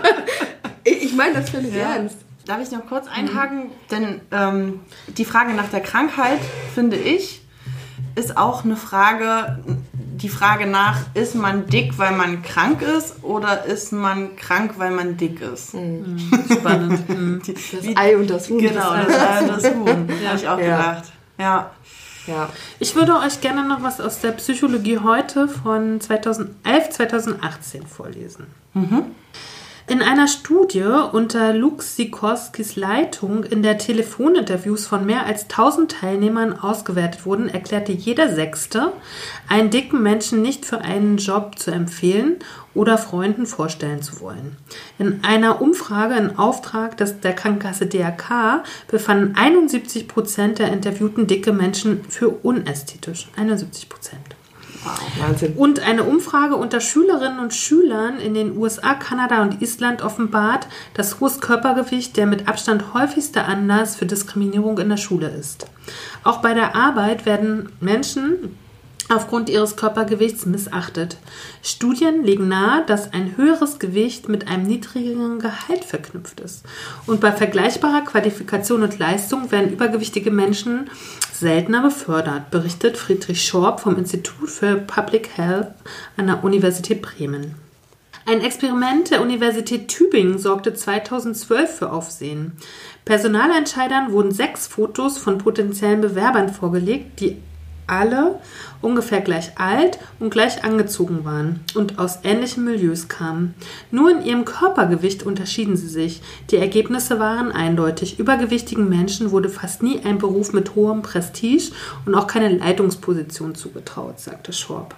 ich meine das völlig ja. ernst. Darf ich noch kurz einhaken? Mhm. Denn ähm, die Frage nach der Krankheit, finde ich, ist auch eine Frage, die Frage nach, ist man dick, weil man krank ist oder ist man krank, weil man dick ist? Mhm. Spannend. Mhm. Das Ei und das Huhn. Genau, das Ei und das Huhn, ja. habe ich auch ja. gedacht. Ja. Ja. Ich würde euch gerne noch was aus der Psychologie heute von 2011, 2018 vorlesen. Mhm. In einer Studie unter Lux Sikorskis Leitung, in der Telefoninterviews von mehr als 1000 Teilnehmern ausgewertet wurden, erklärte jeder Sechste, einen dicken Menschen nicht für einen Job zu empfehlen oder Freunden vorstellen zu wollen. In einer Umfrage in Auftrag des, der Krankenkasse DRK befanden 71 Prozent der Interviewten dicke Menschen für unästhetisch. 71 Prozent. Wahnsinn. Und eine Umfrage unter Schülerinnen und Schülern in den USA, Kanada und Island offenbart, dass hohes Körpergewicht der mit Abstand häufigste Anlass für Diskriminierung in der Schule ist. Auch bei der Arbeit werden Menschen aufgrund ihres Körpergewichts missachtet. Studien legen nahe, dass ein höheres Gewicht mit einem niedrigeren Gehalt verknüpft ist. Und bei vergleichbarer Qualifikation und Leistung werden übergewichtige Menschen seltener befördert, berichtet Friedrich Schorb vom Institut für Public Health an der Universität Bremen. Ein Experiment der Universität Tübingen sorgte 2012 für Aufsehen. Personalentscheidern wurden sechs Fotos von potenziellen Bewerbern vorgelegt, die alle ungefähr gleich alt und gleich angezogen waren und aus ähnlichen Milieus kamen. Nur in ihrem Körpergewicht unterschieden sie sich. Die Ergebnisse waren eindeutig. Übergewichtigen Menschen wurde fast nie ein Beruf mit hohem Prestige und auch keine Leitungsposition zugetraut, sagte Schorb.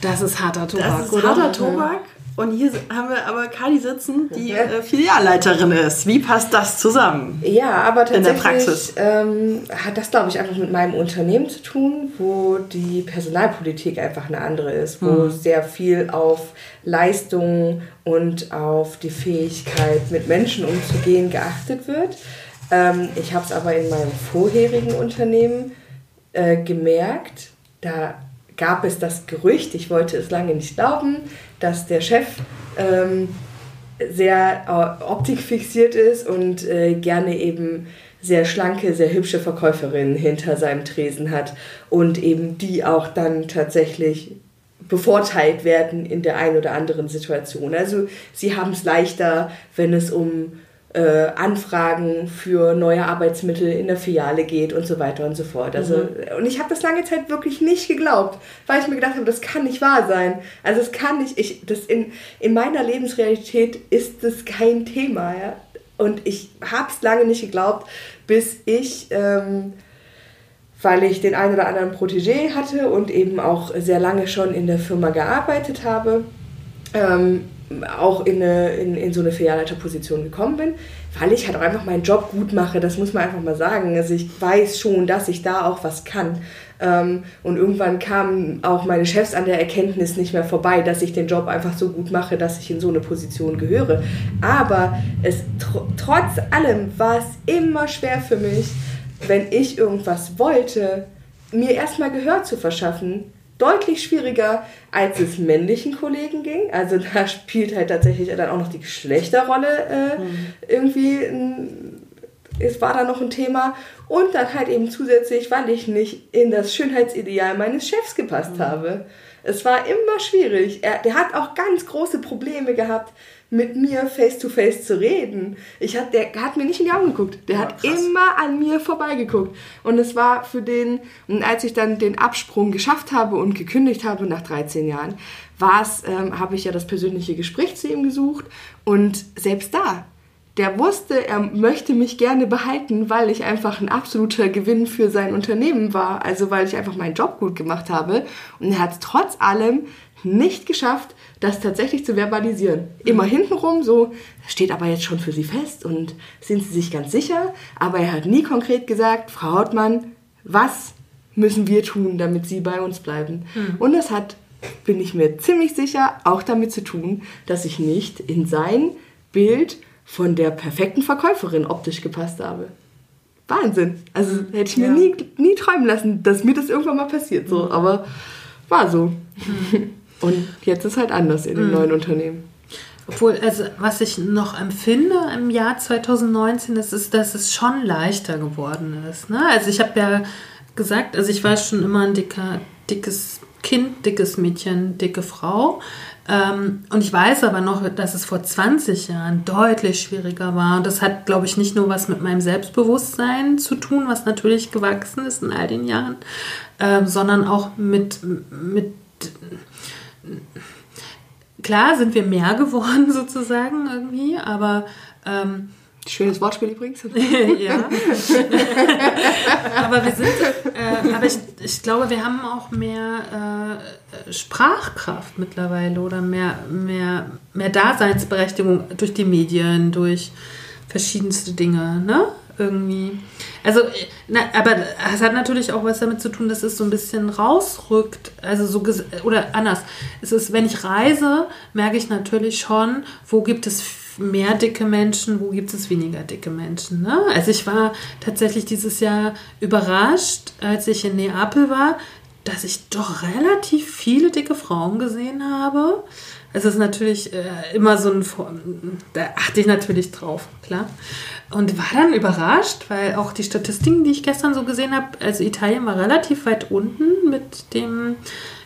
Das ist harter Tobak, das ist oder? harter Tobak. Und hier haben wir aber Kali sitzen, die äh, Filialleiterin ist. Wie passt das zusammen? Ja, aber tatsächlich ähm, hat das, glaube ich, einfach mit meinem Unternehmen zu tun, wo die Personalpolitik einfach eine andere ist, wo hm. sehr viel auf Leistung und auf die Fähigkeit, mit Menschen umzugehen, geachtet wird. Ähm, ich habe es aber in meinem vorherigen Unternehmen äh, gemerkt, da gab es das Gerücht, ich wollte es lange nicht glauben, dass der Chef ähm, sehr äh, optikfixiert ist und äh, gerne eben sehr schlanke, sehr hübsche Verkäuferinnen hinter seinem Tresen hat und eben die auch dann tatsächlich bevorteilt werden in der einen oder anderen Situation. Also sie haben es leichter, wenn es um äh, Anfragen für neue Arbeitsmittel in der Filiale geht und so weiter und so fort. Also, mhm. Und ich habe das lange Zeit wirklich nicht geglaubt, weil ich mir gedacht habe, das kann nicht wahr sein. Also es kann nicht, ich, das in, in meiner Lebensrealität ist das kein Thema. Ja? Und ich habe es lange nicht geglaubt, bis ich... Ähm, weil ich den einen oder anderen Protégé hatte und eben auch sehr lange schon in der Firma gearbeitet habe, ähm, auch in, eine, in, in so eine Filialleiterposition gekommen bin, weil ich halt auch einfach meinen Job gut mache, das muss man einfach mal sagen. Also ich weiß schon, dass ich da auch was kann. Ähm, und irgendwann kamen auch meine Chefs an der Erkenntnis nicht mehr vorbei, dass ich den Job einfach so gut mache, dass ich in so eine Position gehöre. Aber es tr trotz allem war es immer schwer für mich, wenn ich irgendwas wollte, mir erstmal Gehör zu verschaffen deutlich schwieriger, als es männlichen Kollegen ging. Also da spielt halt tatsächlich dann auch noch die Geschlechterrolle äh, mhm. irgendwie, es war da noch ein Thema. Und dann halt eben zusätzlich, weil ich nicht in das Schönheitsideal meines Chefs gepasst mhm. habe. Es war immer schwierig. Er, der hat auch ganz große Probleme gehabt, mit mir face to face zu reden. Ich hat, der hat mir nicht in die Augen geguckt. Der Ja, hat krass. immer an mir vorbeigeguckt. Und es war für den, und als ich dann den Absprung geschafft habe und gekündigt habe nach 13 Jahren, war es, ähm, habe ich ja das persönliche Gespräch zu ihm gesucht. Und selbst da, der wusste, er möchte mich gerne behalten, weil ich einfach ein absoluter Gewinn für sein Unternehmen war. Also weil ich einfach meinen Job gut gemacht habe. Und er hat es trotz allem nicht geschafft, das tatsächlich zu verbalisieren. Immer hintenrum so, steht aber jetzt schon für Sie fest und sind Sie sich ganz sicher? Aber er hat nie konkret gesagt, Frau Hautmann, was müssen wir tun, damit Sie bei uns bleiben? Und das hat, bin ich mir ziemlich sicher, auch damit zu tun, dass ich nicht in sein Bild von der perfekten Verkäuferin optisch gepasst habe. Wahnsinn. Also hätte ich mir Ja. nie, nie träumen lassen, dass mir das irgendwann mal passiert. So. Aber war so. Und jetzt ist halt anders in dem neuen Unternehmen. Obwohl, also was ich noch empfinde im Jahr 2019, das ist, dass es schon leichter geworden ist. Ne? Also ich habe ja gesagt, also ich war schon immer ein dicker, dickes Kind, dickes Mädchen, dicke Frau. Ähm, und ich weiß aber noch, dass es vor 20 Jahren deutlich schwieriger war. Und das hat, glaube ich, nicht nur was mit meinem Selbstbewusstsein zu tun, was natürlich gewachsen ist in all den Jahren, ähm, sondern auch mit, mit klar sind wir mehr geworden sozusagen irgendwie, aber ähm, Schönes Wortspiel übrigens. ja. aber wir sind, äh, aber ich, ich glaube, wir haben auch mehr äh, Sprachkraft mittlerweile oder mehr, mehr, mehr Daseinsberechtigung durch die Medien, durch verschiedenste Dinge, ne? Irgendwie. Also, na, aber es hat natürlich auch was damit zu tun, dass es so ein bisschen rausrückt. Also so oder anders. Es ist, wenn ich reise, merke ich natürlich schon, wo gibt es mehr dicke Menschen, wo gibt es weniger dicke Menschen. Ne? Also ich war tatsächlich dieses Jahr überrascht, als ich in Neapel war, dass ich doch relativ viele dicke Frauen gesehen habe. Es ist natürlich äh, immer so ein, da achte ich natürlich drauf, klar. Und war dann überrascht, weil auch die Statistiken, die ich gestern so gesehen habe, also Italien war relativ weit unten mit dem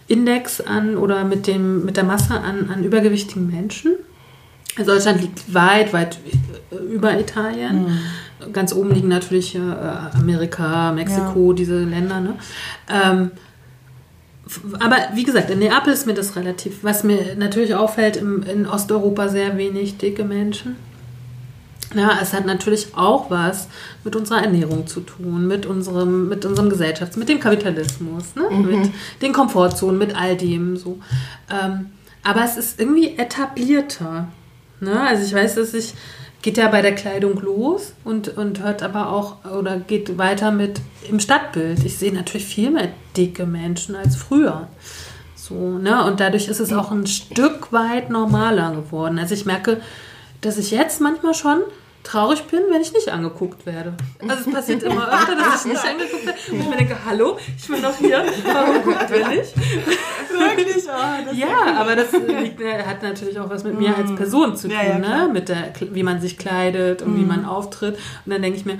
Index an oder mit, dem, mit der Masse an, an übergewichtigen Menschen. Also Deutschland liegt weit, weit äh, über Italien. Ganz oben liegen natürlich äh, Amerika, Mexiko, diese Länder. Ne? Ähm, aber wie gesagt, in Neapel ist mir das relativ. Was mir natürlich auffällt, im, in Osteuropa sehr wenig dicke Menschen. Ja, es hat natürlich auch was mit unserer Ernährung zu tun, mit unserem, mit unserem Gesellschafts-, mit dem Kapitalismus, ne? mit den Komfortzonen, mit all dem so. Ähm, aber es ist irgendwie etablierter. Ne? Also ich weiß, dass ich geht ja bei der Kleidung los und, und hört aber auch oder geht weiter mit im Stadtbild. Ich sehe natürlich viel mehr dicke Menschen als früher. So, ne? Und dadurch ist es auch ein Stück weit normaler geworden. Also ich merke, dass ich jetzt manchmal schon traurig bin, wenn ich nicht angeguckt werde. Also es passiert immer öfter, dass ich nicht angeguckt werde. Und ich mir denke, hallo, ich bin doch hier, warum guckt ihr nicht? Wirklich? Oh, Ja, aber das liegt, äh, hat natürlich auch was mit mir als Person zu tun, Ja, ja, ne? Mit der, wie man sich kleidet und wie man auftritt. Und dann denke ich mir,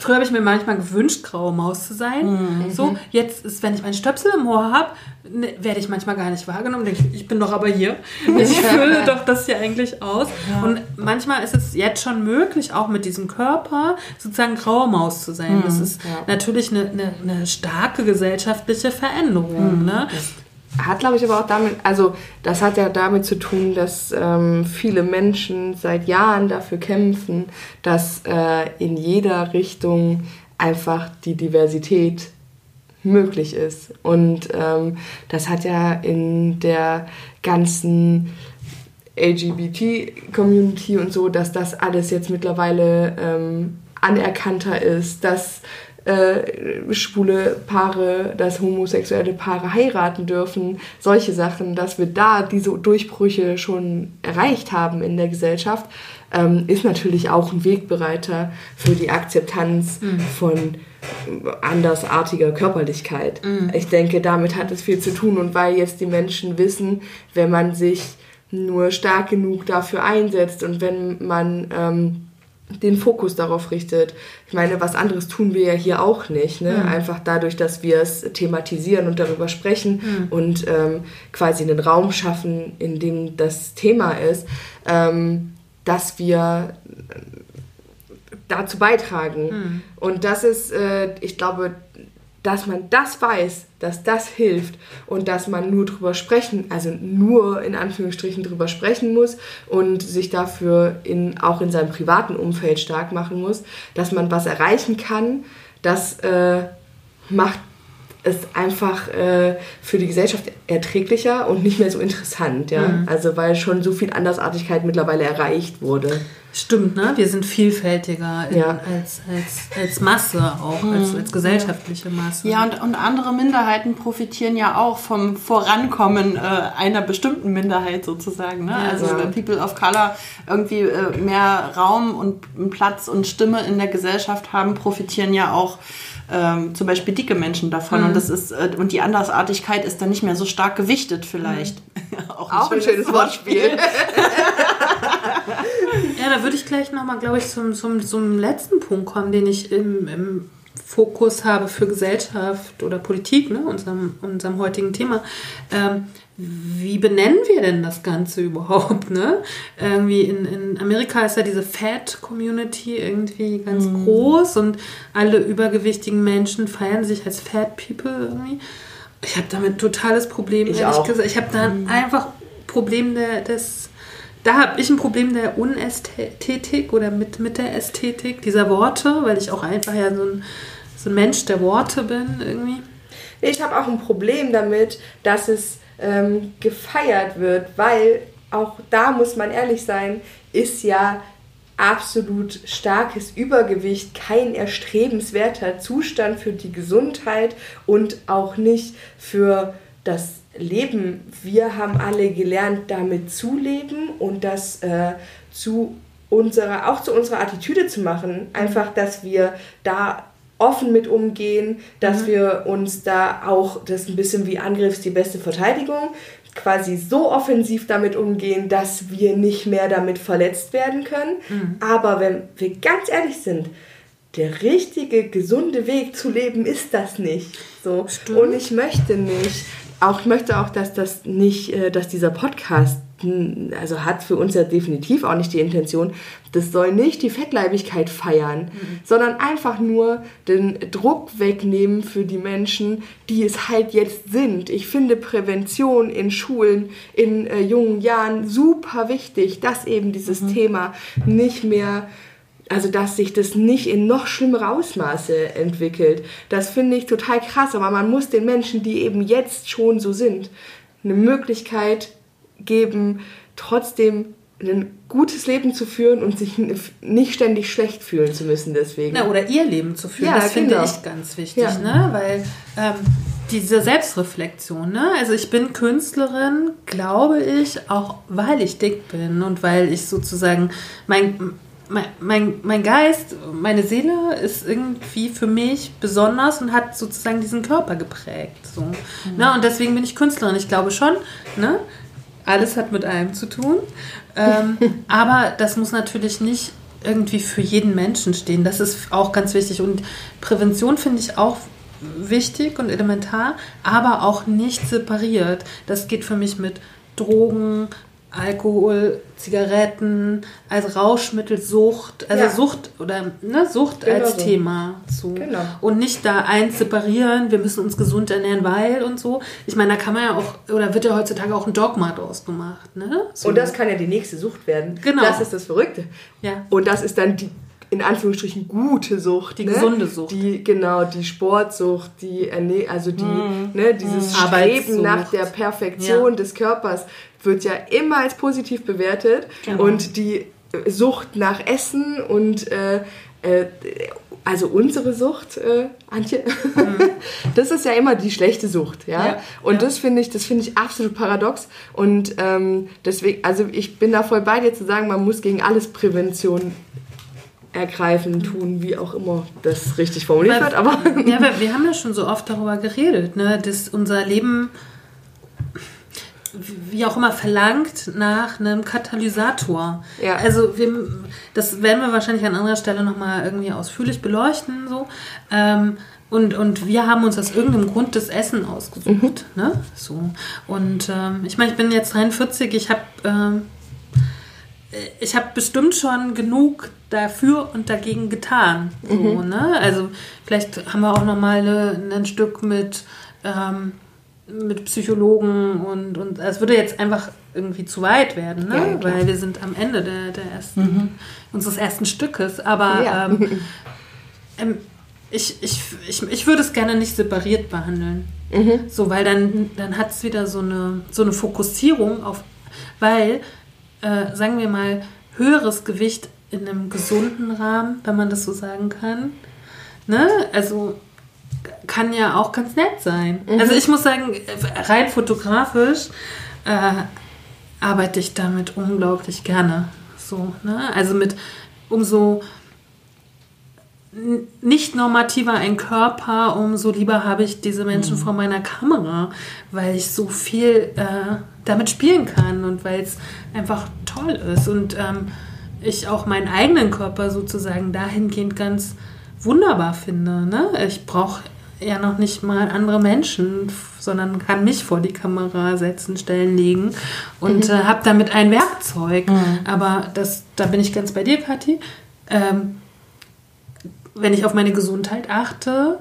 früher habe ich mir manchmal gewünscht, graue Maus zu sein. So, jetzt ist, wenn ich meinen Stöpsel im Ohr habe, ne, werde ich manchmal gar nicht wahrgenommen. Denke ich, ich bin doch aber hier. Ich fülle doch das hier eigentlich aus. Und manchmal ist es jetzt schon möglich, auch mit diesem Körper sozusagen graue Maus zu sein. Das ist natürlich eine, eine, eine starke gesellschaftliche Veränderung. Ne? Hat, glaube ich, aber auch damit, also das hat ja damit zu tun, dass ähm, viele Menschen seit Jahren dafür kämpfen, dass äh, in jeder Richtung einfach die Diversität möglich ist. Und ähm, das hat ja in der ganzen LGBT-Community und so, dass das alles jetzt mittlerweile ähm, anerkannter ist, dass äh, schwule Paare, dass homosexuelle Paare heiraten dürfen, solche Sachen, dass wir da diese Durchbrüche schon erreicht haben in der Gesellschaft, ähm, ist natürlich auch ein Wegbereiter für die Akzeptanz von andersartiger Körperlichkeit. Ich denke, damit hat es viel zu tun und weil jetzt die Menschen wissen, wenn man sich nur stark genug dafür einsetzt und wenn man ähm, den Fokus darauf richtet. Ich meine, was anderes tun wir ja hier auch nicht. Ne? Mhm. Einfach dadurch, dass wir es thematisieren und darüber sprechen Mhm. und ähm, quasi einen Raum schaffen, in dem das Thema ist, ähm, dass wir dazu beitragen. Mhm. Und das ist, äh, ich glaube, dass man das weiß, dass das hilft und dass man nur drüber sprechen, also nur in Anführungsstrichen drüber sprechen muss und sich dafür in, auch in seinem privaten Umfeld stark machen muss, dass man was erreichen kann, das äh, macht es einfach äh, für die Gesellschaft erträglicher und nicht mehr so interessant, ja. Mhm. Also weil schon so viel Andersartigkeit mittlerweile erreicht wurde. Stimmt, ne? Wir sind vielfältiger in, Ja. als, als, als Masse auch, als, als gesellschaftliche Masse. Ja, und, und andere Minderheiten profitieren ja auch vom Vorankommen äh, einer bestimmten Minderheit sozusagen. Ne? Also Ja. wenn People of Color irgendwie äh, mehr Raum und Platz und Stimme in der Gesellschaft haben, profitieren ja auch ähm, zum Beispiel dicke Menschen davon. Und das ist äh, und die Andersartigkeit ist dann nicht mehr so stark gewichtet vielleicht. Auch ein schönes Wortspiel. Ja, da würde ich gleich nochmal, glaube ich, zum, zum, zum letzten Punkt kommen, den ich im, im Fokus habe für Gesellschaft oder Politik, ne, unserem, unserem heutigen Thema. Ähm, wie benennen wir denn das Ganze überhaupt? Ne? Irgendwie in, in Amerika ist ja diese Fat-Community irgendwie ganz groß und alle übergewichtigen Menschen feiern sich als Fat People irgendwie. Ich habe damit ein totales Problem, Ich ehrlich auch. gesagt. Ich habe da einfach Problem der, des da habe ich ein Problem der Unästhetik oder mit, mit der Ästhetik dieser Worte, weil ich auch einfach ja so ein, so ein Mensch der Worte bin irgendwie. Ich habe auch ein Problem damit, dass es ähm, gefeiert wird, weil auch da muss man ehrlich sein, ist ja absolut starkes Übergewicht kein erstrebenswerter Zustand für die Gesundheit und auch nicht für das Leben. Wir haben alle gelernt, damit zu leben und das äh, zu unserer, auch zu unserer Attitüde zu machen. Einfach, dass wir da offen mit umgehen, dass wir uns da auch, das ist ein bisschen wie Angriff ist die beste Verteidigung, quasi so offensiv damit umgehen, dass wir nicht mehr damit verletzt werden können. Aber wenn wir ganz ehrlich sind, der richtige, gesunde Weg zu leben ist das nicht. So. Und ich möchte nicht, auch ich möchte auch, dass das nicht, äh, dass dieser Podcast, also hat für uns ja definitiv auch nicht die Intention, das soll nicht die Fettleibigkeit feiern, sondern einfach nur den Druck wegnehmen für die Menschen, die es halt jetzt sind. Ich finde Prävention in Schulen in äh, jungen Jahren super wichtig, dass eben dieses Thema nicht mehr also dass sich das nicht in noch schlimmere Ausmaße entwickelt. Das finde ich total krass, aber man muss den Menschen, die eben jetzt schon so sind, eine Möglichkeit geben, trotzdem ein gutes Leben zu führen und sich nicht ständig schlecht fühlen zu müssen deswegen. Na, oder ihr Leben zu führen, Ja, das finde genau. ich ganz wichtig, Ja. ne? weil ähm, diese Selbstreflexion, ne? also ich bin Künstlerin, glaube ich, auch weil ich dick bin und weil ich sozusagen mein, mein, mein, mein Geist, meine Seele ist irgendwie für mich besonders und hat sozusagen diesen Körper geprägt. So. Ne? Und deswegen bin ich Künstlerin. Ich glaube schon, ne? alles hat mit allem zu tun. Ähm, aber das muss natürlich nicht irgendwie für jeden Menschen stehen. Das ist auch ganz wichtig. Und Prävention finde ich auch wichtig und elementar, aber auch nicht separiert. Das geht für mich mit Drogen, Alkohol, Zigaretten, als Rauschmittel, Sucht, also Ja. Sucht oder ne, Sucht Genau als so. Thema zu. Genau. Und nicht da eins separieren, wir müssen uns gesund ernähren, weil und so. Ich meine, da kann man ja auch, oder wird ja heutzutage auch ein Dogma draus gemacht, ne? So. Und das kann ja die nächste Sucht werden. Genau. Das ist das Verrückte. Ja. Und das ist dann die in Anführungsstrichen gute Sucht. Die ne? gesunde Sucht. Die, genau, die Sportsucht, die Erne also die, Mhm. ne, dieses Streben Arbeitssucht. nach der Perfektion Ja. des Körpers wird ja immer als positiv bewertet. Genau. Und die Sucht nach Essen und äh, äh, also unsere Sucht, äh, Antje, das ist ja immer die schlechte Sucht, ja. Mhm. Ja, Und ja. das finde ich, das finde ich absolut paradox. Und ähm, deswegen, also ich bin da voll bei dir zu sagen, man muss gegen alles Prävention ergreifen, tun, wie auch immer das richtig formuliert wird. Aber Ja, aber wir haben ja schon so oft darüber geredet, ne, dass unser Leben wie auch immer verlangt nach einem Katalysator. Ja. Also wir, das werden wir wahrscheinlich an anderer Stelle nochmal irgendwie ausführlich beleuchten. So. Ähm, und, und wir haben uns aus irgendeinem Grund das Essen ausgesucht. Ne? So. Und ähm, ich meine, ich bin jetzt 43, ich habe ähm, ich habe bestimmt schon genug dafür und dagegen getan. So, ne? Also vielleicht haben wir auch nochmal ein Stück mit, ähm, mit Psychologen und, und es würde jetzt einfach irgendwie zu weit werden, ne? Ja, weil wir sind am Ende der, der ersten, unseres ersten Stückes. Aber Ja. ähm, ähm, ich, ich, ich, ich würde es gerne nicht separiert behandeln. So, weil dann, dann hat es wieder so eine, so eine Fokussierung auf, weil, äh, sagen wir mal, höheres Gewicht in einem gesunden Rahmen, wenn man das so sagen kann, ne? Also kann ja auch ganz nett sein. Also ich muss sagen, rein fotografisch äh, arbeite ich damit unglaublich gerne. So, ne? Also mit umso nicht normativer ein Körper, umso lieber habe ich diese Menschen vor meiner Kamera, weil ich so viel äh, damit spielen kann und weil es einfach toll ist und ähm, ich auch meinen eigenen Körper sozusagen dahingehend ganz wunderbar finde. Ne? Ich brauche ja noch nicht mal andere Menschen, sondern kann mich vor die Kamera setzen, stellen, legen und äh, habe damit ein Werkzeug. Aber das, da bin ich ganz bei dir, Kathi. Ähm, wenn ich auf meine Gesundheit achte,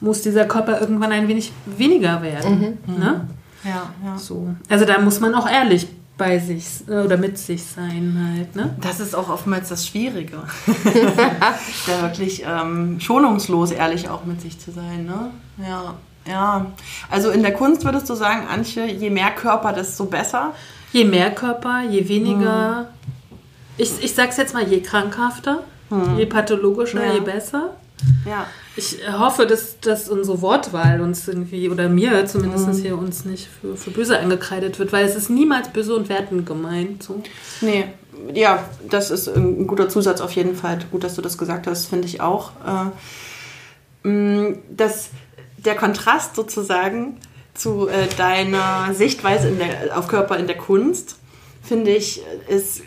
muss dieser Körper irgendwann ein wenig weniger werden. Ne? Ja, ja. So. Also da muss man auch ehrlich bei sich äh, oder mit sich sein halt. Ne? Das ist auch oftmals das Schwierige. da wirklich ähm, schonungslos ehrlich auch mit sich zu sein. Ne? Ja, ja. Also in der Kunst würdest du sagen, Antje, je mehr Körper, desto besser. Je mehr Körper, je weniger. Ich, ich sag's jetzt mal, je krankhafter, je pathologischer, Ja. je besser. Ja. Ich hoffe, dass, dass unsere Wortwahl uns irgendwie, oder mir zumindest hier uns nicht für, für böse angekreidet wird, weil es ist niemals böse und wertend gemeint. So. Nee, ja, das ist ein guter Zusatz auf jeden Fall. Gut, dass du das gesagt hast, finde ich auch. Äh, mh, dass der Kontrast sozusagen zu äh, deiner Sichtweise der, auf Körper in der Kunst, finde ich, ist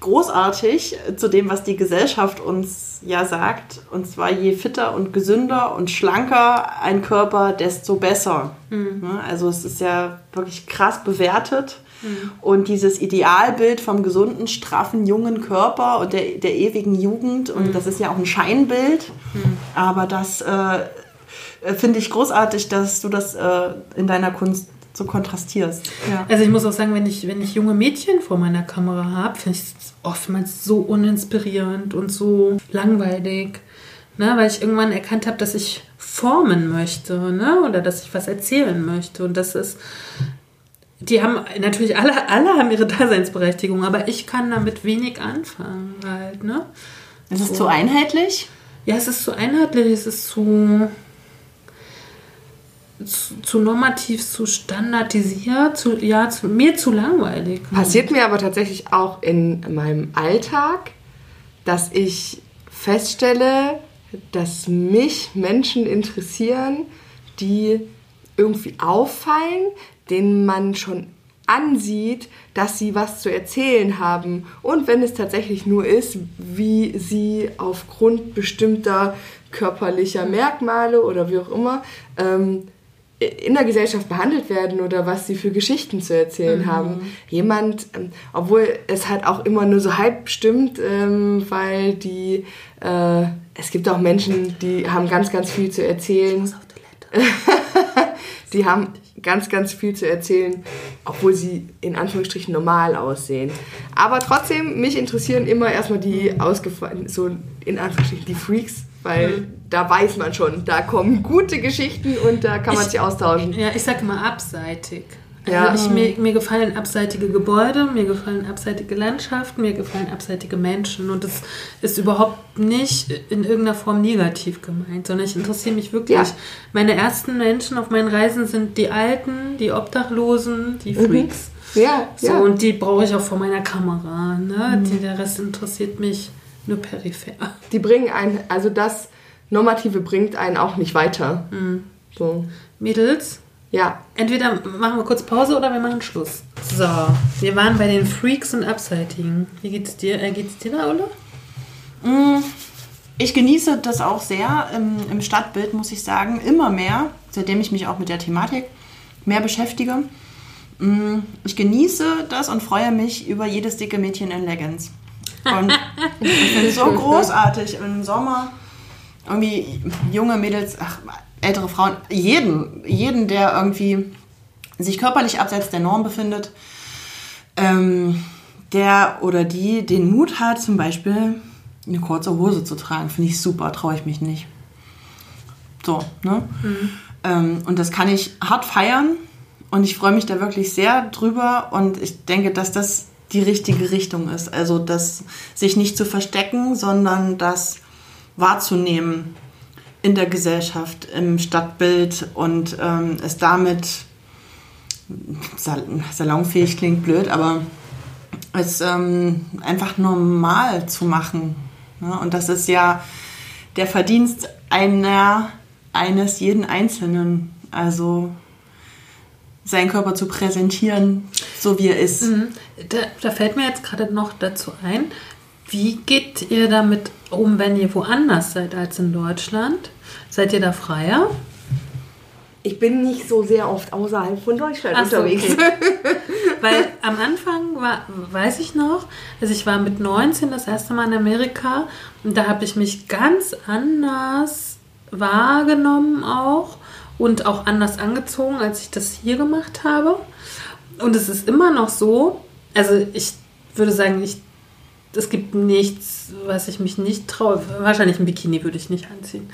großartig zu dem, was die Gesellschaft uns ja sagt. Und zwar je fitter und gesünder und schlanker ein Körper, desto besser. Ne? Also es ist ja wirklich krass bewertet. Und dieses Idealbild vom gesunden, straffen, jungen Körper und der, der ewigen Jugend, und das ist ja auch ein Scheinbild, aber das äh, äh, finde ich großartig, dass du das äh, in deiner Kunst so kontrastierst. Ja. Also ich muss auch sagen, wenn ich, wenn ich junge Mädchen vor meiner Kamera habe, finde ich es oftmals so uninspirierend und so langweilig. Ne? Weil ich irgendwann erkannt habe, dass ich formen möchte ne? oder dass ich was erzählen möchte. Und das ist, die haben natürlich alle, alle haben ihre Daseinsberechtigung, aber ich kann damit wenig anfangen halt. Ne? Ist es zu einheitlich? Ja, es ist zu einheitlich, es ist zu, zu, zu normativ, zu standardisiert, zu, ja, zu, mir zu langweilig. Passiert mir aber tatsächlich auch in meinem Alltag, dass ich feststelle, dass mich Menschen interessieren, die irgendwie auffallen, denen man schon ansieht, dass sie was zu erzählen haben. Und wenn es tatsächlich nur ist, wie sie aufgrund bestimmter körperlicher Merkmale oder wie auch immer ähm, in der Gesellschaft behandelt werden oder was sie für Geschichten zu erzählen haben. Jemand, ähm, obwohl es halt auch immer nur so halb stimmt, ähm, weil die, äh, es gibt auch Menschen, die haben ganz, ganz viel zu erzählen. Die haben ganz, ganz viel zu erzählen, obwohl sie in Anführungsstrichen normal aussehen. Aber trotzdem, mich interessieren immer erstmal die ausgefallenen, so in Anführungsstrichen die Freaks, weil da weiß man schon, da kommen gute Geschichten und da kann man Ich- sich austauschen. Ja, ich sag immer abseitig. Ja. Also ich, mir, mir gefallen abseitige Gebäude, mir gefallen abseitige Landschaften, mir gefallen abseitige Menschen. Und das ist überhaupt nicht in irgendeiner Form negativ gemeint, sondern ich interessiere mich wirklich. Ja. Meine ersten Menschen auf meinen Reisen sind die Alten, die Obdachlosen, die Freaks. Ja, So, ja. und die brauche ich auch vor meiner Kamera. Ne? Die, der Rest interessiert mich nur peripher. Die bringen einen, also das Normative bringt einen auch nicht weiter. Mhm. So. Mädels, Ja. Entweder machen wir kurz Pause oder wir machen Schluss. So, wir waren bei den Freaks und Upsighting. Wie geht's dir? Äh, geht's dir da, Olle? Ich genieße das auch sehr im, im Stadtbild, muss ich sagen, immer mehr, seitdem ich mich auch mit der Thematik mehr beschäftige. Mm, Ich genieße das und freue mich über jedes dicke Mädchen in Leggings. Und ich finde es so großartig im Sommer irgendwie junge Mädels, ach, ältere Frauen, jeden, jeden, der irgendwie sich körperlich abseits der Norm befindet, ähm, der oder die den Mut hat, zum Beispiel eine kurze Hose zu tragen, finde ich super, traue ich mich nicht. So, ne? Ähm, und das kann ich hart feiern und ich freue mich da wirklich sehr drüber und ich denke, dass das die richtige Richtung ist. Also das sich nicht zu verstecken, sondern das wahrzunehmen in der Gesellschaft, im Stadtbild und ähm, es damit sal salonfähig klingt blöd, aber es ähm, einfach normal zu machen. Ne? Und das ist ja der Verdienst einer, eines jeden Einzelnen. Also seinen Körper zu präsentieren, so wie er ist. Da, da fällt mir jetzt gerade noch dazu ein, wie geht ihr damit um, wenn ihr woanders seid als in Deutschland? Seid ihr da freier? Ich bin nicht so sehr oft außerhalb von Deutschland Ach so, unterwegs. okay. Weil am Anfang war, weiß ich noch, also ich war mit 19 das erste Mal in Amerika und da habe ich mich ganz anders wahrgenommen auch und auch anders angezogen, als ich das hier gemacht habe. Und es ist immer noch so, also ich würde sagen, ich, es gibt nichts, was ich mich nicht traue. Wahrscheinlich ein Bikini würde ich nicht anziehen.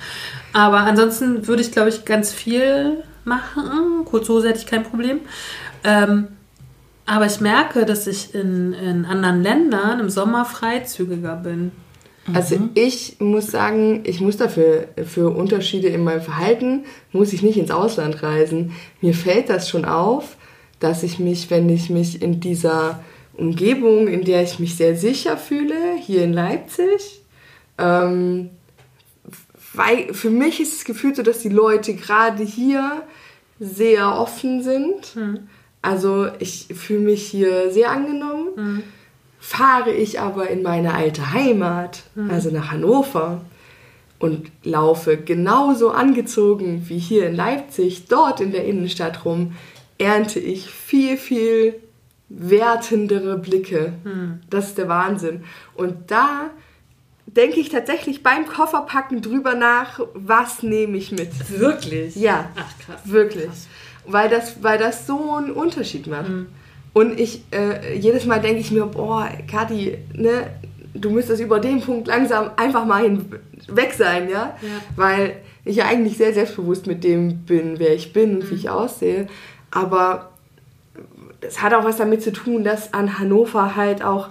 Aber ansonsten würde ich, glaube ich, ganz viel machen. Kurze Hose hätte ich kein Problem. Ähm, aber ich merke, dass ich in, in anderen Ländern im Sommer freizügiger bin. Also ich muss sagen, ich muss dafür für Unterschiede in meinem Verhalten, muss ich nicht ins Ausland reisen. Mir fällt das schon auf, dass ich mich, wenn ich mich in dieser Umgebung, in der ich mich sehr sicher fühle, hier in Leipzig, ähm, weil für mich ist es gefühlt so, dass die Leute gerade hier sehr offen sind. Also ich fühle mich hier sehr angenommen. Fahre ich aber in meine alte Heimat, also nach Hannover, und laufe genauso angezogen wie hier in Leipzig, dort in der Innenstadt rum, ernte ich viel, viel wertendere Blicke. Das ist der Wahnsinn. Und da denke ich tatsächlich beim Kofferpacken drüber nach, was nehme ich mit. Wirklich? Ja, Ach, krass. wirklich. Weil das, weil das so einen Unterschied macht. Und ich, äh, jedes Mal denke ich mir, boah, Kathi, ne, du müsstest über den Punkt langsam einfach mal hin, weg sein, ja? Ja. Weil ich ja eigentlich sehr selbstbewusst mit dem bin, wer ich bin und wie ich aussehe. Aber das hat auch was damit zu tun, dass an Hannover halt auch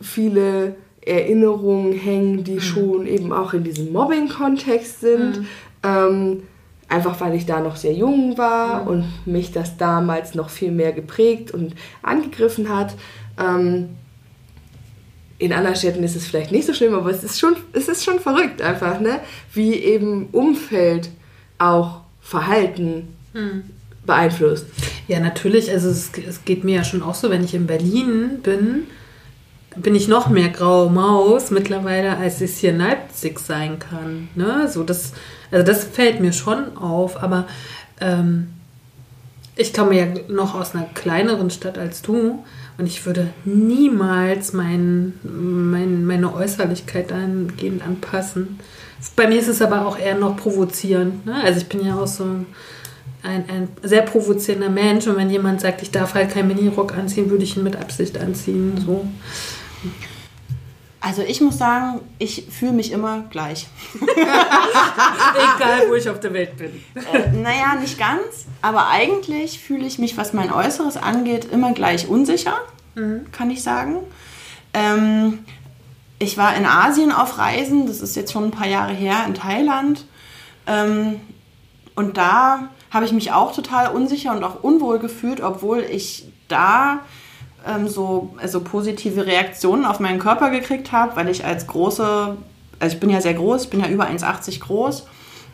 viele Erinnerungen hängen, die schon eben auch in diesem Mobbing-Kontext sind. Ähm, einfach weil ich da noch sehr jung war und mich das damals noch viel mehr geprägt und angegriffen hat. Ähm, in anderen Städten ist es vielleicht nicht so schlimm, aber es ist schon, es ist schon verrückt einfach, ne? wie eben Umfeld auch Verhalten beeinflusst. Ja, natürlich. Also es, es geht mir ja schon auch so, wenn ich in Berlin bin, bin ich noch mehr graue Maus mittlerweile, als es hier in Leipzig sein kann. Ne? So das, also das fällt mir schon auf, aber ähm, ich komme ja noch aus einer kleineren Stadt als du und ich würde niemals mein, mein, meine Äußerlichkeit dahingehend anpassen. Bei mir ist es aber auch eher noch provozierend. Ne? Also ich bin ja auch so ein, ein sehr provozierender Mensch und wenn jemand sagt, ich darf halt keinen Minirock anziehen, würde ich ihn mit Absicht anziehen. So. Also ich muss sagen, ich fühle mich immer gleich. Egal, wo ich auf der Welt bin. Äh, naja, nicht ganz, aber eigentlich fühle ich mich, was mein Äußeres angeht, immer gleich unsicher, kann ich sagen. Ähm, ich war in Asien auf Reisen, das ist jetzt schon ein paar Jahre her, in Thailand. Ähm, und da habe ich mich auch total unsicher und auch unwohl gefühlt, obwohl ich da ähm, so also positive Reaktionen auf meinen Körper gekriegt habe, weil ich als große, also ich bin ja sehr groß, ich bin ja über 1,80 groß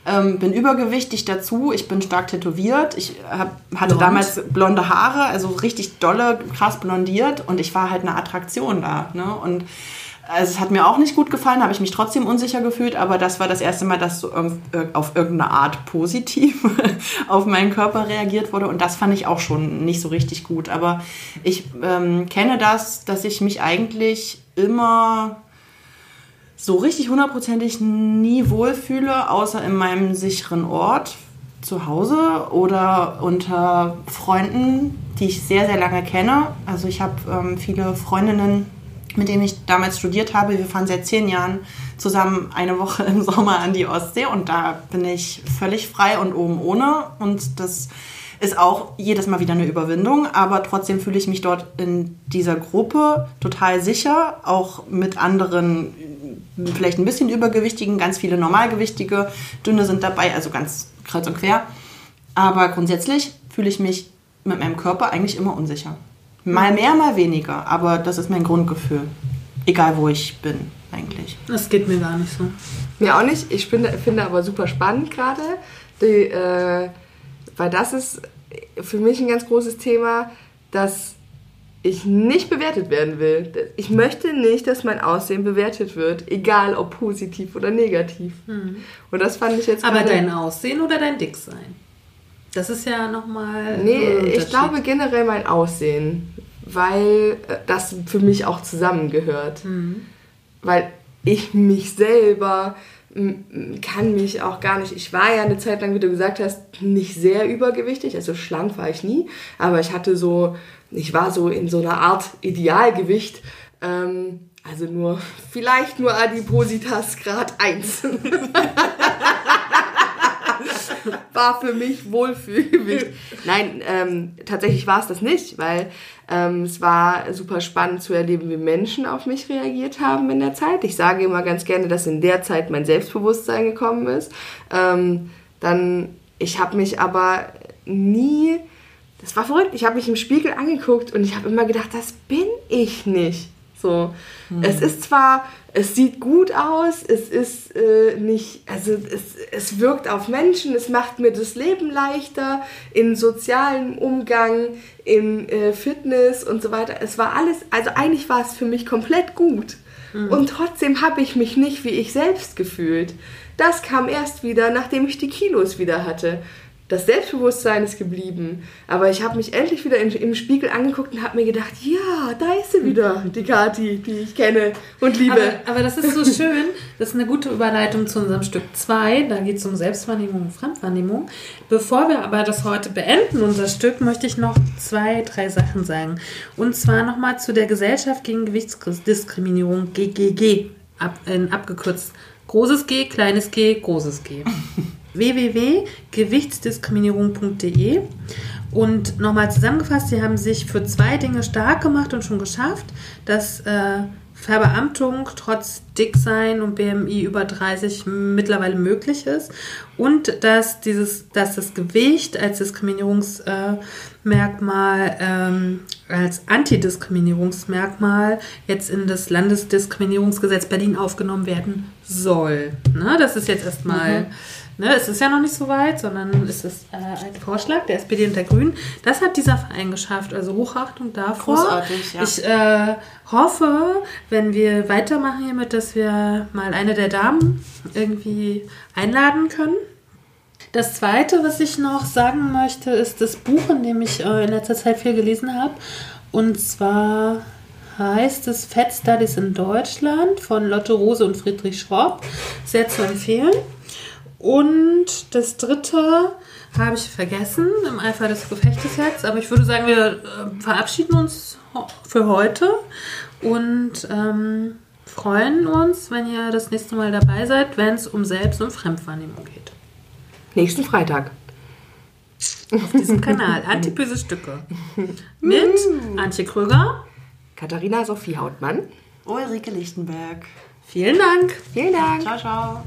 Ähm, bin übergewichtig dazu, ich bin stark tätowiert, ich hab, hatte Blond. damals blonde Haare, also richtig dolle, krass blondiert und ich war halt eine Attraktion da. Ne? Und also es hat mir auch nicht gut gefallen, habe ich mich trotzdem unsicher gefühlt, aber das war das erste Mal, dass so irg- auf irgendeine Art positiv auf meinen Körper reagiert wurde und das fand ich auch schon nicht so richtig gut. Aber ich ähm, kenne das, dass ich mich eigentlich immer so richtig hundertprozentig nie wohlfühle, außer in meinem sicheren Ort zu Hause oder unter Freunden, die ich sehr, sehr lange kenne. Also ich habe ähm, viele Freundinnen, mit denen ich damals studiert habe. Wir fahren seit zehn Jahren zusammen eine Woche im Sommer an die Ostsee und da bin ich völlig frei und oben ohne und das ist auch jedes Mal wieder eine Überwindung, aber trotzdem fühle ich mich dort in dieser Gruppe total sicher, auch mit anderen, vielleicht ein bisschen übergewichtigen, ganz viele normalgewichtige, dünne sind dabei, also ganz kreuz und quer. Aber grundsätzlich fühle ich mich mit meinem Körper eigentlich immer unsicher. Mal mehr, mal weniger, aber das ist mein Grundgefühl. Egal wo ich bin, eigentlich. Das geht mir gar nicht so. Mir auch nicht. Ich finde, finde aber super spannend gerade, äh, weil das ist für mich ein ganz großes Thema, dass ich nicht bewertet werden will. Ich möchte nicht, dass mein Aussehen bewertet wird, egal ob positiv oder negativ. Und das fand ich jetzt Aber dein Aussehen oder dein Dicksein? Das ist ja nochmal. Nee, ich glaube generell mein Aussehen, weil äh, das für mich auch zusammengehört. Weil ich mich selber kann mich auch gar nicht. Ich war ja eine Zeit lang, wie du gesagt hast, nicht sehr übergewichtig, also schlank war ich nie, aber ich hatte so, ich war so in so einer Art Idealgewicht. Ähm, also nur, vielleicht nur Adipositas Grad 1. war für mich Wohlfühlgewicht. Nein, ähm, tatsächlich war es das nicht, weil ähm, es war super spannend zu erleben, wie Menschen auf mich reagiert haben in der Zeit. Ich sage immer ganz gerne, dass in der Zeit mein Selbstbewusstsein gekommen ist. Ähm, dann, ich habe mich aber nie, das war verrückt, ich habe mich im Spiegel angeguckt und ich habe immer gedacht, das bin ich nicht. So, es ist zwar, es sieht gut aus, es ist äh, nicht, also es, es wirkt auf Menschen, es macht mir das Leben leichter in sozialem Umgang, in äh, Fitness und so weiter. Es war alles, also eigentlich war es für mich komplett gut. Und trotzdem habe ich mich nicht wie ich selbst gefühlt. Das kam erst wieder, nachdem ich die Kilos wieder hatte. Das Selbstbewusstsein ist geblieben. Aber ich habe mich endlich wieder in, im Spiegel angeguckt und habe mir gedacht, ja, da ist sie wieder, die Kathi, die ich kenne und liebe. Aber, aber das ist so schön. Das ist eine gute Überleitung zu unserem Stück 2. Da geht es um Selbstwahrnehmung und Fremdwahrnehmung. Bevor wir aber das heute beenden, unser Stück, möchte ich noch zwei, drei Sachen sagen. Und zwar nochmal zu der Gesellschaft gegen Gewichtsdiskriminierung, GGG, ab, in, abgekürzt. Großes G, kleines G, großes G. www.gewichtsdiskriminierung.de und nochmal zusammengefasst, sie haben sich für zwei Dinge stark gemacht und schon geschafft, dass äh, Verbeamtung trotz Dicksein und BMI über 30 mittlerweile möglich ist und dass, dieses, dass das Gewicht als Diskriminierungsmerkmal, ähm, als Antidiskriminierungsmerkmal jetzt in das Landesdiskriminierungsgesetz Berlin aufgenommen werden soll. Ne? Das ist jetzt erstmal Ne, es ist ja noch nicht so weit, sondern es ist äh, ein Vorschlag der SPD und der Grünen. Das hat dieser Verein geschafft. Also Hochachtung davor. Großartig, ja. Ich äh, hoffe, wenn wir weitermachen hiermit, dass wir mal eine der Damen irgendwie einladen können. Das zweite, was ich noch sagen möchte, ist das Buch, in dem ich äh, in letzter Zeit viel gelesen habe. Und zwar heißt es Fat Studies in Deutschland von Lotte Rose und Friedrich Schropp. Sehr zu empfehlen. Und das dritte habe ich vergessen im Eifer des Gefechtes jetzt, aber ich würde sagen, wir äh, verabschieden uns für heute und ähm, freuen uns, wenn ihr das nächste Mal dabei seid, wenn es um Selbst- und Fremdwahrnehmung geht. Nächsten Freitag. Auf diesem Kanal. Antiböse Stücke. Mit Antje Kröger. Katharina Sophie Hautmann. Ulrike Lichtenberg. Vielen Dank. Vielen Dank. Ciao, ciao.